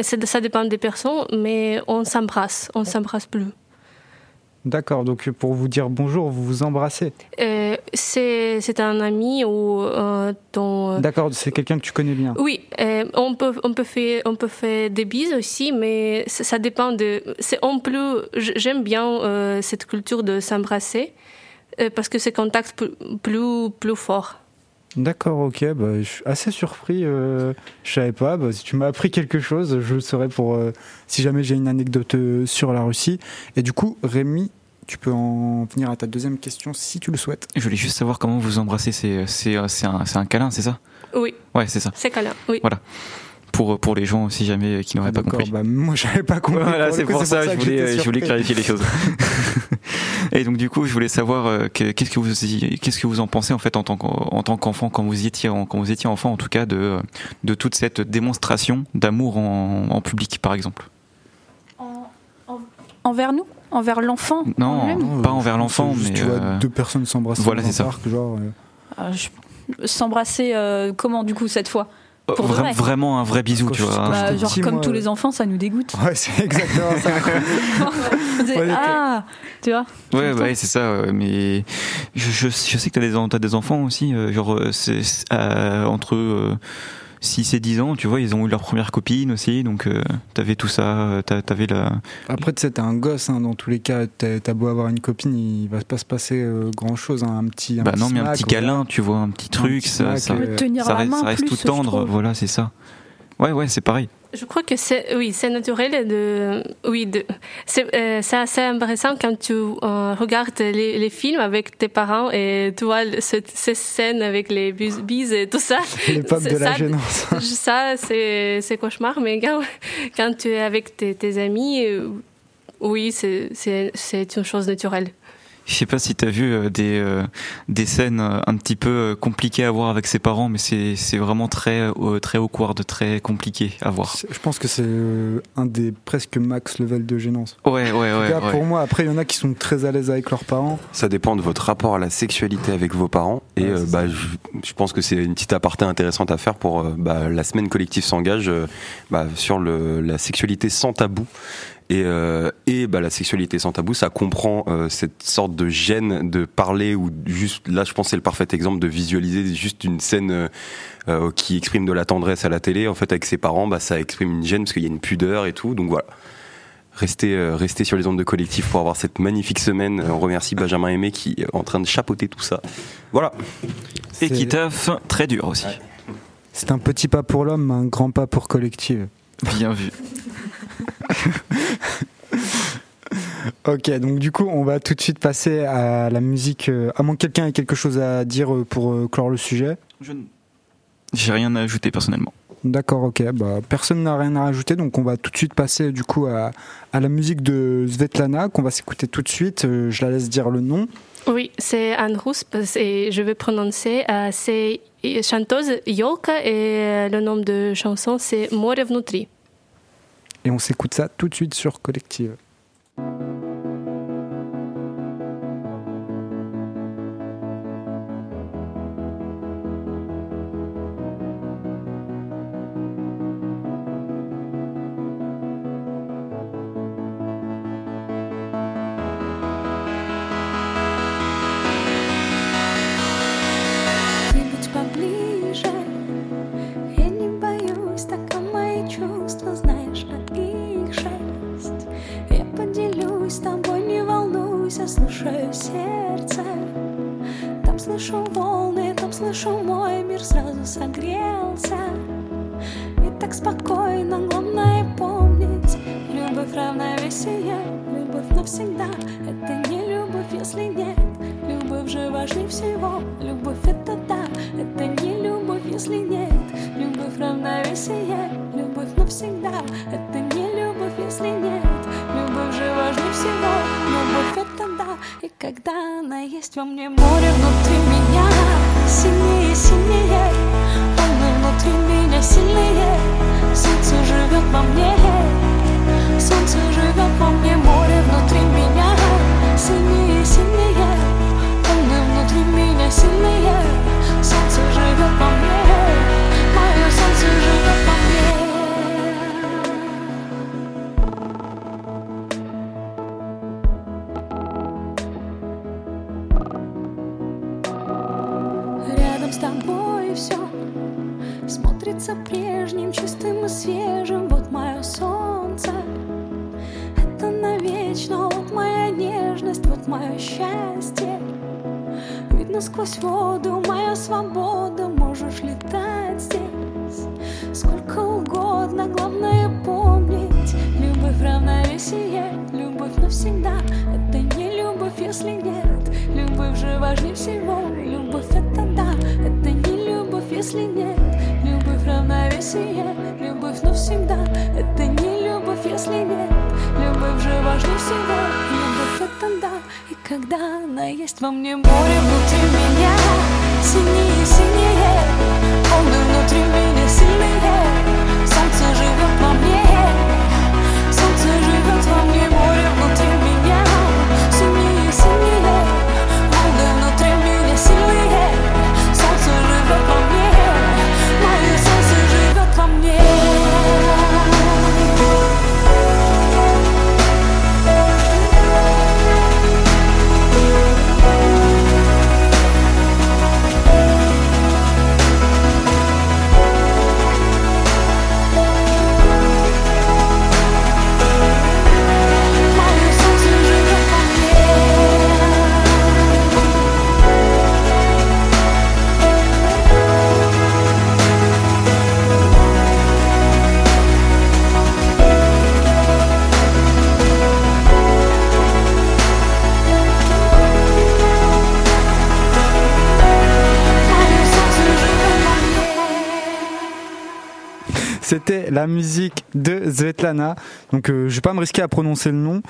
ça dépend des personnes, mais on s'embrasse, on s'embrasse plus. D'accord, donc pour vous dire bonjour, vous vous embrassez. C'est un ami ou dont D'accord, c'est quelqu'un que tu connais bien. Oui, on peut on peut faire on peut faire des bises aussi, mais ça, ça dépend de. En plus j'aime bien cette culture de s'embrasser parce que c'est contact plus plus, plus fort. D'accord, ok, bah, je suis assez surpris. Euh, je savais pas. Bah, si tu m'as appris quelque chose, je le saurais pour euh, si jamais j'ai une anecdote euh, sur la Russie. Et du coup, Rémi, tu peux en venir à ta deuxième question si tu le souhaites. Je voulais juste savoir comment vous embrassez. C'est c'est c'est un, c'est un câlin, c'est ça? Oui, Ouais, c'est ça. c'est câlin. Oui. Voilà. Pour pour les gens si jamais qui n'auraient pas D'accord, compris. bah, moi, j'avais pas compris. Voilà, le c'est coup, pour ça, je que voulais, j'étais je voulais clarifier les choses. [LAUGHS] Et donc du coup, je voulais savoir euh, que- qu'est-ce que vous qu'est-ce que vous en pensez en fait en tant qu'en en tant qu'enfant quand vous étiez en- quand vous étiez enfant en tout cas de de toute cette démonstration d'amour en, en public par exemple? Envers nous? Envers l'enfant? Non, en lui-même? Non, pas envers l'enfant, mais tu vois euh, deux personnes s'embrasser voilà, c'est ça. parc, genre. euh, Euh, je- S'embrasser euh, comment du coup cette fois? Pour de vra- vrai. vraiment un vrai bisou, tu vois. quand Bah, Genre comme moi, tous euh, les enfants, ça nous dégoûte. Ouais, c'est exactement ça. [LAUGHS] On dit, ah, tu vois Ouais, bah, ouais, c'est ça. ouais, mais je, je, je sais que t'as des, t'as des enfants aussi, euh, genre euh, c'est, c'est, euh, entre euh, 6 et 10 ans, tu vois, ils ont eu leur première copine aussi, donc euh, t'avais tout ça, euh, t'a- t'avais la. Après, tu sais, t'es un gosse, hein, dans tous les cas. T'as beau avoir une copine, il va pas se passer grand chose. un petit. Un Bah non, mais un petit câlin, tu vois, un petit truc, petit ça, smack, ça, euh, ça reste, ça reste plus, tout tendre, voilà, c'est ça. Ouais, ouais, c'est pareil. Je crois que c'est oui, c'est naturel de oui de c'est euh, c'est assez embarrassant quand tu euh, regardes les, les films avec tes parents et tu vois cette, ces scènes avec les bus- bises et tout ça. [LAUGHS] L'époque C'est de la ça, gênance. [LAUGHS] Ça c'est c'est cauchemar, mais quand quand tu es avec tes, tes amis, euh, oui c'est c'est c'est une chose naturelle. Je sais pas si t'as vu euh, des euh, des scènes euh, un petit peu compliquées à voir avec ses parents, mais c'est c'est vraiment très très awkward, très compliqué à voir. Je pense que c'est un des presque max level de gênance. Ouais, ouais, En ouais. tout cas, ouais. pour moi, après, il y en a qui sont très à l'aise avec leurs parents. Ça dépend de votre rapport à la sexualité avec vos parents. Et Ouais, euh, bah, je, je pense que c'est une petite aparté intéressante à faire pour bah, la semaine collective s'engage bah, sur le, la sexualité sans tabou. Et, euh, et bah, la sexualité sans tabou, ça comprend euh, cette sorte de gêne de parler ou juste, là je pense que c'est le parfait exemple de visualiser juste une scène euh, qui exprime de la tendresse à la télé. En fait avec ses parents, bah, ça exprime une gêne parce qu'il y a une pudeur et tout. Donc voilà. Restez, euh, restez sur les ondes de collectif pour avoir cette magnifique semaine. On remercie Benjamin Aimé qui est en train de chapeauter tout ça. Voilà. Et qui taffe très dur aussi. C'est un petit pas pour l'homme, un grand pas pour collective. Bien vu. [LAUGHS] Ok, donc du coup, on va tout de suite passer à la musique. Euh, à moins que quelqu'un ait quelque chose à dire euh, pour euh, clore le sujet. Je j'ai rien à ajouter personnellement. D'accord, ok. Bah, personne n'a rien à rajouter, donc on va tout de suite passer du coup à, à la musique de Svetlana, qu'on va s'écouter tout de suite. Je la laisse dire le nom. Oui, c'est Anne Rousp, et je vais prononcer. C'est chanteuse Yolka, et le nom de chanson, c'est More Vnutri. Et on s'écoute ça tout de suite sur Collective. Равновесие, любовь навсегда, это не любовь, если нет. Любовь же важнее всего, любовь это да. И когда она есть во мне, море внутри меня сильнее, сильнее. Волны внутри меня сильнее, солнце живет во мне. Солнце живет во мне, море внутри меня сильнее, сильнее. Волны внутри меня сильнее, солнце живет во мне. toujours la musique de Svetlana. Donc, euh, je vais pas me risquer à prononcer le nom.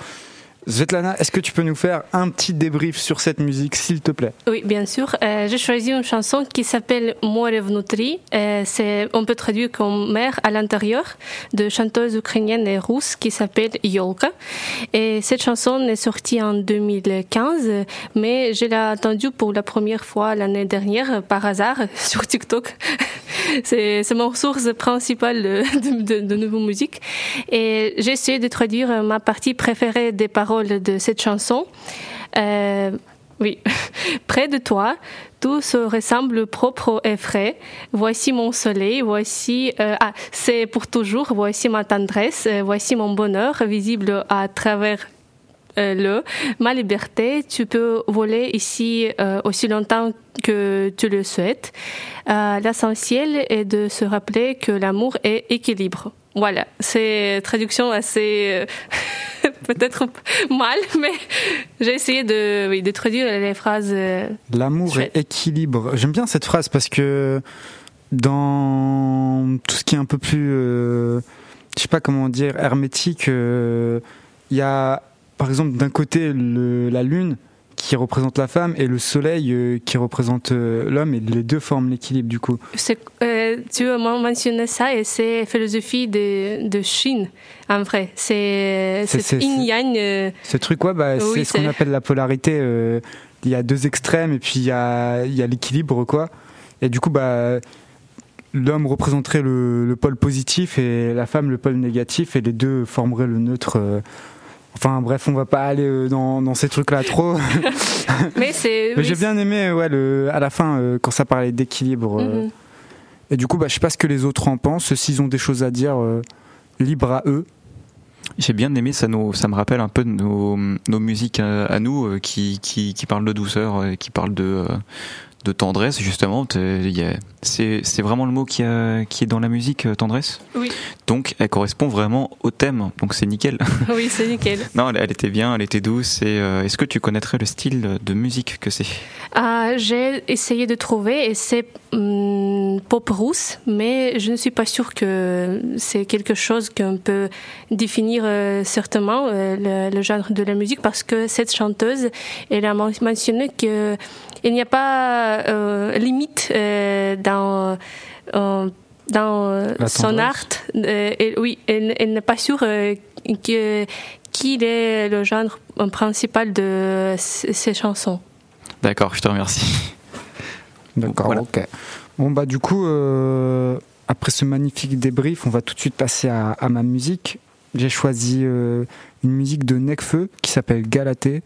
Svetlana, est-ce que tu peux nous faire un petit débrief sur cette musique, s'il te plaît Oui, bien sûr. Euh, j'ai choisi une chanson qui s'appelle Море внутри. Euh, c'est, on peut traduire comme mer à l'intérieur, de chanteuse ukrainienne et russe qui s'appelle Yolka. Et cette chanson est sortie en 2015, mais je l'ai entendue pour la première fois l'année dernière par hasard [LAUGHS] sur TikTok. [LAUGHS] c'est, c'est mon source principale de, de, de, de nouvelle musique. Et j'ai essayé de traduire ma partie préférée des paroles de cette chanson. Euh, oui. [LAUGHS] Près de toi, tout se ressemble propre et frais. Voici mon soleil, voici, euh, ah, c'est pour toujours, voici ma tendresse, euh, voici mon bonheur visible à travers le, ma liberté, tu peux voler ici aussi longtemps que tu le souhaites. L'essentiel est de se rappeler que l'amour est équilibre. Voilà, c'est traduction assez euh, [LAUGHS] peut-être mal, mais j'ai essayé de, oui, de traduire les phrases. euh, L'amour et équilibre. J'aime bien cette phrase parce que dans tout ce qui est un peu plus, euh, je sais pas comment dire, hermétique, euh, il y a par exemple d'un côté le- la lune qui représente la femme et le soleil euh, qui représente euh, l'homme et les deux forment l'équilibre du coup. Euh, tu m'as mentionné ça et c'est philosophie de, de Chine, en vrai. C'est c'est- yin-yang. euh, Ce truc, ouais, bah, Oui, c'est ce qu'on appelle la polarité. Il y a deux extrêmes et puis il y a, y a l'équilibre, quoi. Et du coup, bah, l'homme représenterait le, le pôle positif et la femme le pôle négatif et les deux formeraient le neutre. Enfin, bref, on va pas aller euh, dans, dans ces trucs-là trop. [LAUGHS] [LAUGHS] mais c'est. Oui, j'ai bien aimé, ouais, le, à la fin, euh, quand ça parlait d'équilibre. euh. Mhm. Et du coup, bah, je sais pas ce que les autres en pensent. S'ils ont des choses à dire, euh, libre à eux. J'ai bien aimé, ça, nous, ça me rappelle un peu nos, nos musiques à, à nous euh, qui, qui, qui parlent de douceur, et qui parlent de, euh, de tendresse, justement. C'est vraiment le mot qui, a- qui est dans la musique, euh, tendresse? Oui. Donc elle correspond vraiment au thème, donc c'est nickel. [LAUGHS] oui, c'est nickel. [LAUGHS] non, elle, elle était bien, elle était douce. Et euh, Est-ce que tu connaîtrais le style de musique que c'est? Ah, j'ai essayé de trouver et c'est hum, pop russe, mais je ne suis pas sûre que c'est quelque chose qu'on peut définir euh, certainement euh, le, le genre de la musique parce que cette chanteuse, elle a men- mentionné que il n'y a pas euh, limite euh, dans euh, dans son art. Euh, et oui, elle, elle n'est pas sûre euh, que qu'il est le genre principal de ces chansons. D'accord, je te remercie. D'accord, Voilà. ok. Bon, bah, du coup, euh, après ce magnifique débrief, on va tout de suite passer à, ma musique. J'ai choisi euh, une musique de Necfeu qui s'appelle Galatée.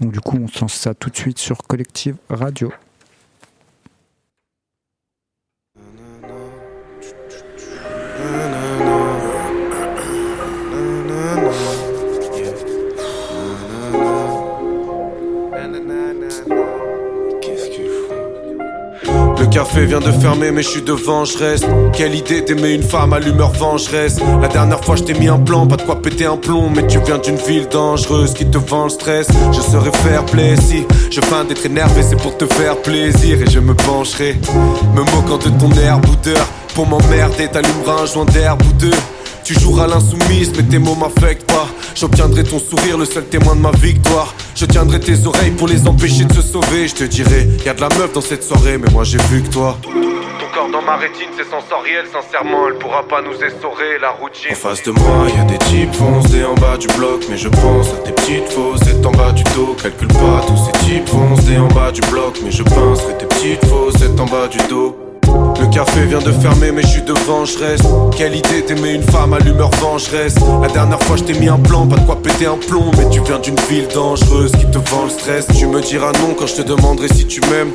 Donc, du coup, on se lance ça tout de suite sur Collective Radio. Café vient de fermer mais je suis devant, je reste Quelle idée d'aimer une femme à l'humeur vengeresse. La dernière fois je t'ai mis un plan, pas de quoi péter un plomb Mais tu viens d'une ville dangereuse qui te vend le stress. Je serai fair play si je feins d'être énervé c'est pour te faire plaisir Et je me pencherai, me moquant de ton air boudeur Pour m'emmerder t'allumeras un joint d'herbe ou tu joueras l'insoumise, mais tes mots m'affectent pas. J'obtiendrai ton sourire, le seul témoin de ma victoire. Je tiendrai tes oreilles pour les empêcher de se sauver. Je te dirai, y a de la meuf dans cette soirée, mais moi j'ai vu que toi. Ton corps dans ma rétine, c'est sensoriel. Sincèrement, elle pourra pas nous essorer la routine. En face de moi, y a des types foncés en bas du bloc. Mais je pense à tes petites faussettes en bas du dos. Calcule pas tous ces types foncés en bas du bloc. Mais je penserai tes petites faussettes en bas du dos. Le café vient de fermer mais je suis devant, je Quelle idée d'aimer une femme à l'humeur vengeresse. La dernière fois je t'ai mis un plan, pas de quoi péter un plomb. Mais tu viens d'une ville dangereuse qui te vend le stress. Tu me diras non quand je te demanderai si tu m'aimes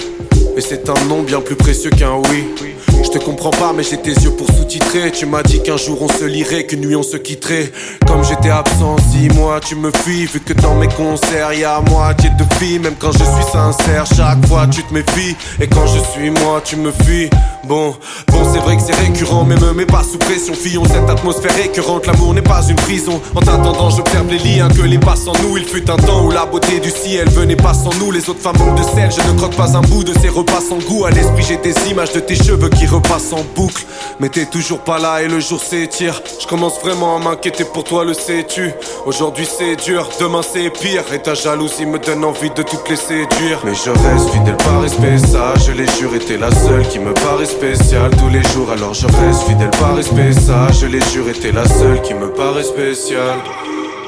Et c'est un non bien plus précieux qu'un oui je te comprends pas mais j'ai tes yeux pour sous-titrer Tu m'as dit qu'un jour on se lirait, qu'une nuit on se quitterait Comme j'étais absent six mois tu me fuis Vu que dans mes concerts y a moitié de filles Même quand je suis sincère chaque fois tu te méfies Et quand je suis moi tu me fuis Bon, bon, c'est vrai que c'est récurrent, mais me mets pas sous pression. Fillon, cette atmosphère écœurante, l'amour n'est pas une prison. En t'attendant, j'observe les liens que les passent en nous. Il fut un temps où la beauté du ciel venait pas sans nous. Les autres femmes de sel, je ne croque pas un bout de ces repas sans goût. À l'esprit, j'ai des images de tes cheveux qui repassent en boucle. Mais t'es toujours pas là et le jour s'étire. Je commence vraiment à m'inquiéter pour toi, le sais-tu? Aujourd'hui c'est dur, demain c'est pire. Et ta jalousie me donne envie de toutes les séduire. Mais je reste fidèle par respect, ça, je l'ai juré, t'es la seule qui me paraît spéciale tous les jours. Alors je reste fidèle par respect, ça, je l'ai juré, t'es la seule qui me paraît spéciale.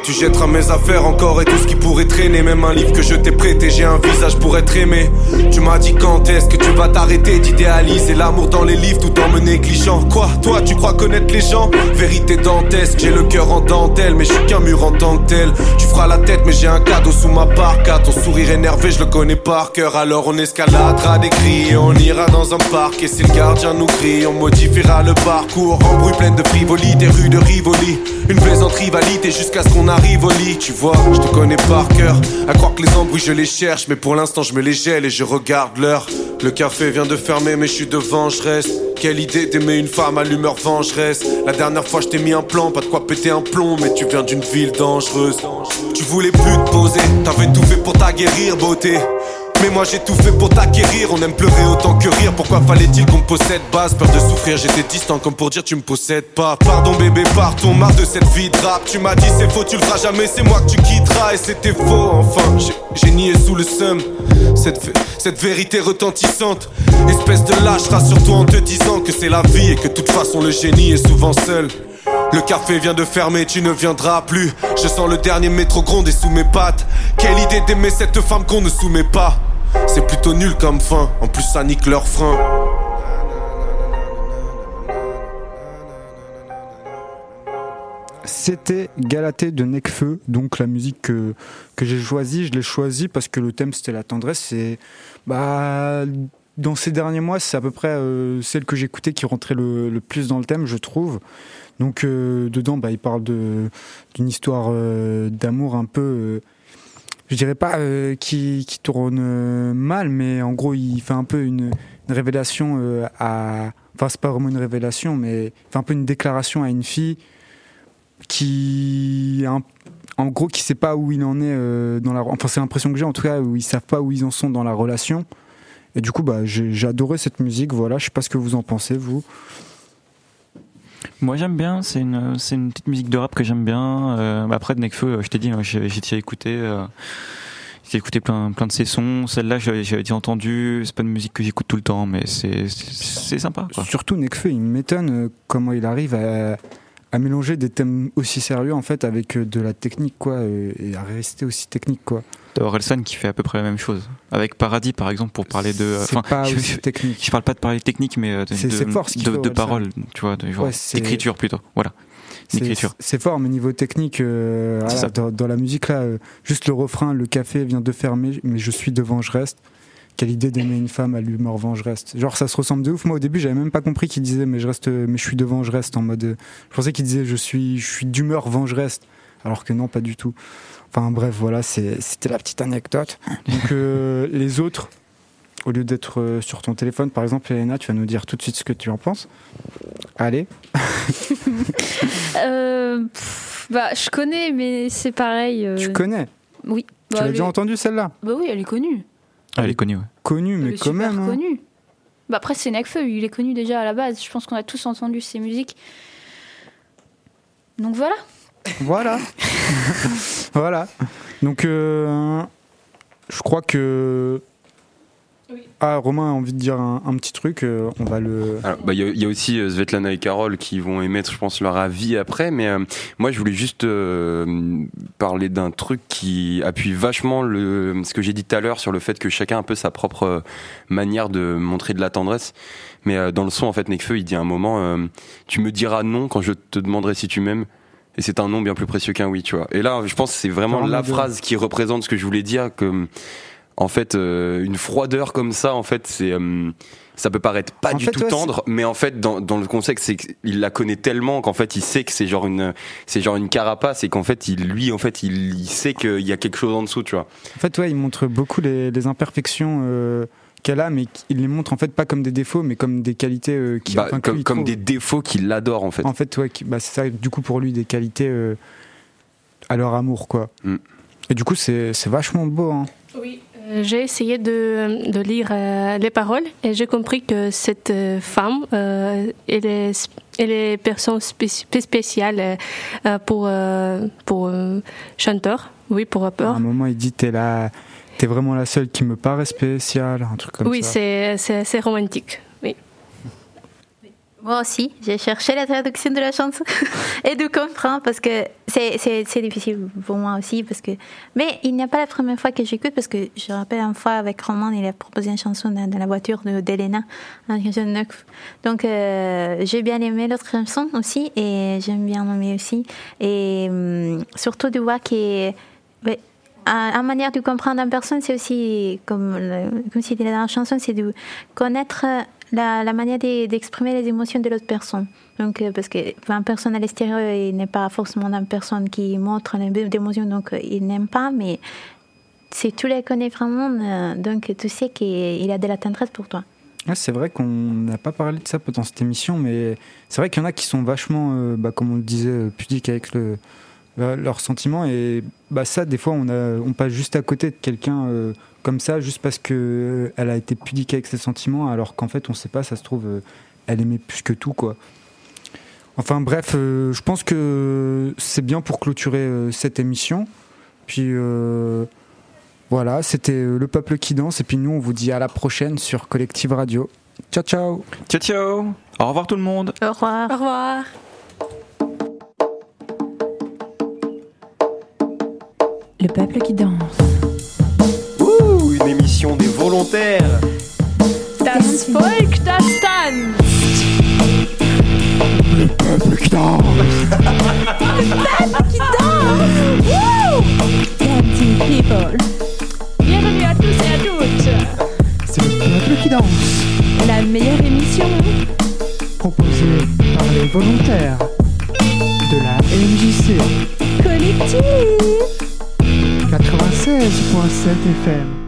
Tu jetteras mes affaires encore et tout ce qui pourrait traîner. Même un livre que je t'ai prêté, j'ai un visage pour être aimé. Tu m'as dit quand est-ce que tu vas t'arrêter d'idéaliser l'amour dans les livres tout en me négligeant Quoi, toi tu crois connaître les gens? Vérité dantesque, j'ai le cœur en dentelle Mais je suis qu'un mur en tant que tel. Tu feras la tête mais j'ai un cadeau sous ma parka. Ton sourire énervé je le connais par cœur. Alors on escaladera des cris on ira dans un parc. Et si le gardien nous crie, on modifiera le parcours. Embrouille pleine de frivolité, rue de Rivoli. Une plaisante rivalité jusqu'à ce qu'on arrive au lit Tu vois, je te connais par cœur. À croire que les embrouilles je les cherche Mais pour l'instant je me les gèle et je regarde l'heure. Le café vient de fermer mais je suis devant, je reste. Quelle idée d'aimer une femme à l'humeur vengeresse La dernière fois je t'ai mis un plan, pas de quoi péter un plomb Mais tu viens d'une ville dangereuse. Tu voulais plus te poser, t'avais tout fait pour t'aguerrir beauté mais moi j'ai tout fait pour t'acquérir, on aime pleurer autant que rire. Pourquoi fallait-il qu'on me possède? Base Peur de souffrir, j'étais distant comme pour dire tu me possèdes pas. Pardon bébé, partons, marre de cette vie de rap. Tu m'as dit c'est faux, tu le feras jamais, c'est moi que tu quitteras. Et c'était faux enfin, j'ai- nié sous le seum. Cette, cette vérité retentissante. Espèce de lâche, rassure-toi en te disant que c'est la vie Et que de toute façon le génie est souvent seul. Le café vient de fermer, tu ne viendras plus. Je sens le dernier métro gronder sous mes pattes. Quelle idée d'aimer cette femme qu'on ne soumet pas. C'est plutôt nul comme fin, en plus ça nique leur frein. C'était Galatée de Necfeu, donc la musique que, j'ai choisie. Je l'ai choisie parce que le thème c'était la tendresse. Et bah, dans ces derniers mois, c'est à peu près euh, celle que j'écoutais qui rentrait le, plus dans le thème, je trouve. Donc euh, dedans, bah, il parle d'une histoire euh, d'amour un peu, je dirais pas euh, qui, qui tourne euh, mal, mais en gros, il fait un peu une, une révélation euh, à. Enfin, c'est pas vraiment une révélation, mais il fait un peu une déclaration à une fille qui en gros qui sait pas où il en est euh, dans la enfin c'est l'impression que j'ai en tout cas où ils savent pas où ils en sont dans la relation et du coup bah j'ai adoré cette musique voilà je sais pas ce que vous en pensez vous Moi j'aime bien, c'est une, c'est une petite musique de rap que j'aime bien. Euh, après Nekfeu, euh, je t'ai dit, hein, j'ai j'ai écouté, euh, j'ai écouté plein, plein de ses sons. Celle-là, j'avais déjà entendu. C'est pas une musique que j'écoute tout le temps, mais c'est c'est- sympa. Surtout Nekfeu il m'étonne comment il arrive à, à mélanger des thèmes aussi sérieux en fait avec de la technique quoi et à rester aussi technique quoi Orelsan qui fait à peu près la même chose. Avec Paradis, par exemple, pour parler de. C'est pas [LAUGHS] je, technique. je parle pas de parler technique, mais euh, de, de, fort de, de Orelsan. paroles, tu vois, de, genre, Ouais, d'écriture plutôt. Voilà, C'est- d'écriture. Fort, mais niveau technique, euh, voilà, dans, dans la musique là, euh, juste le refrain, le café vient de fermer, mais je suis devant, je reste. Quelle idée d'aimer une femme à l'humeur vent, je reste. Genre ça se ressemble de ouf. Moi au début j'avais même pas compris qu'il disait mais je reste, mais je suis devant, je reste en mode. euh, je pensais qu'il disait je suis, je suis d'humeur vent, je reste. Alors que non, pas du tout. Enfin bref, voilà, c'est- c'était la petite anecdote. Donc euh, [LAUGHS] les autres, au lieu d'être euh, sur ton téléphone, par exemple, Elena, tu vas nous dire tout de suite ce que tu en penses. Allez. [LAUGHS] Euh, pff, bah, je connais, mais c'est pareil. euh, Tu connais? Oui. Tu Bah, l'as déjà entendu celle-là? Bah oui, elle est connue. Ah, elle est connue, ouais. Connue, Elle mais est quand super même. hein. connue. Bah après, c'est Necfeu, il est connu déjà à la base. Je pense qu'on a tous entendu ses musiques. Donc voilà. Voilà. [LAUGHS] voilà. Donc, euh, je crois que. Ah, Romain a envie de dire un, un petit truc. euh, on va le. Alors, bah, Il y, a- il y a aussi euh, Svetlana et Carole qui vont émettre, je pense, leur avis après. Mais euh, moi, je voulais juste euh, parler d'un truc qui appuie vachement le, ce que j'ai dit tout à l'heure sur le fait que chacun a un peu sa propre manière de montrer de la tendresse. Mais euh, dans le son, en fait, Nekfeu, il dit à un moment euh, Tu me diras non quand je te demanderai si tu m'aimes. Et c'est un non bien plus précieux qu'un oui, tu vois. Et là, je pense que c'est vraiment la phrase qui représente ce que je voulais dire. Que, en fait, euh, une froideur comme ça, en fait, c'est. euh, ça peut paraître pas En du fait, tout ouais, tendre, mais en fait, dans, dans le contexte, c'est qu'il la connaît tellement qu'en fait, il sait que c'est genre une, c'est genre une carapace et qu'en fait, il, lui, en fait, il, il sait qu'il y a quelque chose en dessous, tu vois. En fait, ouais, il montre beaucoup les, les imperfections euh, qu'elle a, mais il les montre en fait pas comme des défauts, mais comme des qualités euh, qui, Bah, enfin, comme des défauts qu'il adore en fait. En fait, ouais, bah, c'est ça, du coup, pour lui, des qualités euh, à leur amour, quoi. Mm. Et du coup, c'est c'est vachement beau, hein. Oui. Euh, J'ai essayé de, de lire euh, les paroles et j'ai compris que cette femme, euh, elle, est, elle est personne spéci- spéciale pour, euh, pour euh, chanteur, oui, pour À rappeur. un moment, il dit T'es la... T'es vraiment la seule qui me paraît spéciale, un truc comme Oui, ça. c'est c'est assez romantique. Oui. Moi aussi, j'ai cherché la traduction de la chanson et de comprendre parce que c'est- c'est c'est difficile pour moi aussi. Parce que... Mais il n'y a pas la première fois que j'écoute parce que je rappelle une fois avec Roman, il a proposé une chanson dans, dans la voiture de- d'Elena, une chanson de neuf. Donc euh, j'ai bien aimé l'autre chanson aussi et j'aime bien aimer aussi. Et hum, surtout de voir que. ouais, à, à manière de comprendre une personne, c'est aussi, comme, comme si dans la chanson, c'est de connaître la, manière de- d'exprimer les émotions de l'autre personne. Donc, euh, parce que personne à l'extérieur, il n'est pas forcément une personne qui montre les émotions, donc euh, il n'aime pas, mais si tu les connais vraiment, euh, donc tu sais qu'il a de la tendresse pour toi. C'est vrai qu'on n'a pas parlé de ça dans cette émission, mais c'est vrai qu'il y en a qui sont vachement, bah, comme on le disait, pudiques avec le, le- leurs sentiments. Et bah, ça, des fois, on, a, on passe juste à côté de quelqu'un euh, comme ça, juste parce qu'elle a été pudique avec ses sentiments, alors qu'en fait, on sait pas, ça se trouve, euh, elle aimait plus que tout, quoi. Enfin bref, euh, je pense que c'est bien pour clôturer euh, cette émission. Puis euh, voilà, c'était euh, le peuple qui danse. Et puis nous, on vous dit à la prochaine sur Collective Radio. Ciao, ciao. Ciao, ciao. Au revoir tout le monde. Au revoir. Au revoir. Le peuple qui danse. Ouh, une émission des volontaires. Das Volk, das tanzt. Le peuple qui danse. [LAUGHS] Dancing people. Bienvenue à tous et à toutes. C'est le peuple qui danse. La meilleure émission. Proposé par les volontaires de la MJC Collective. 96.7 FM.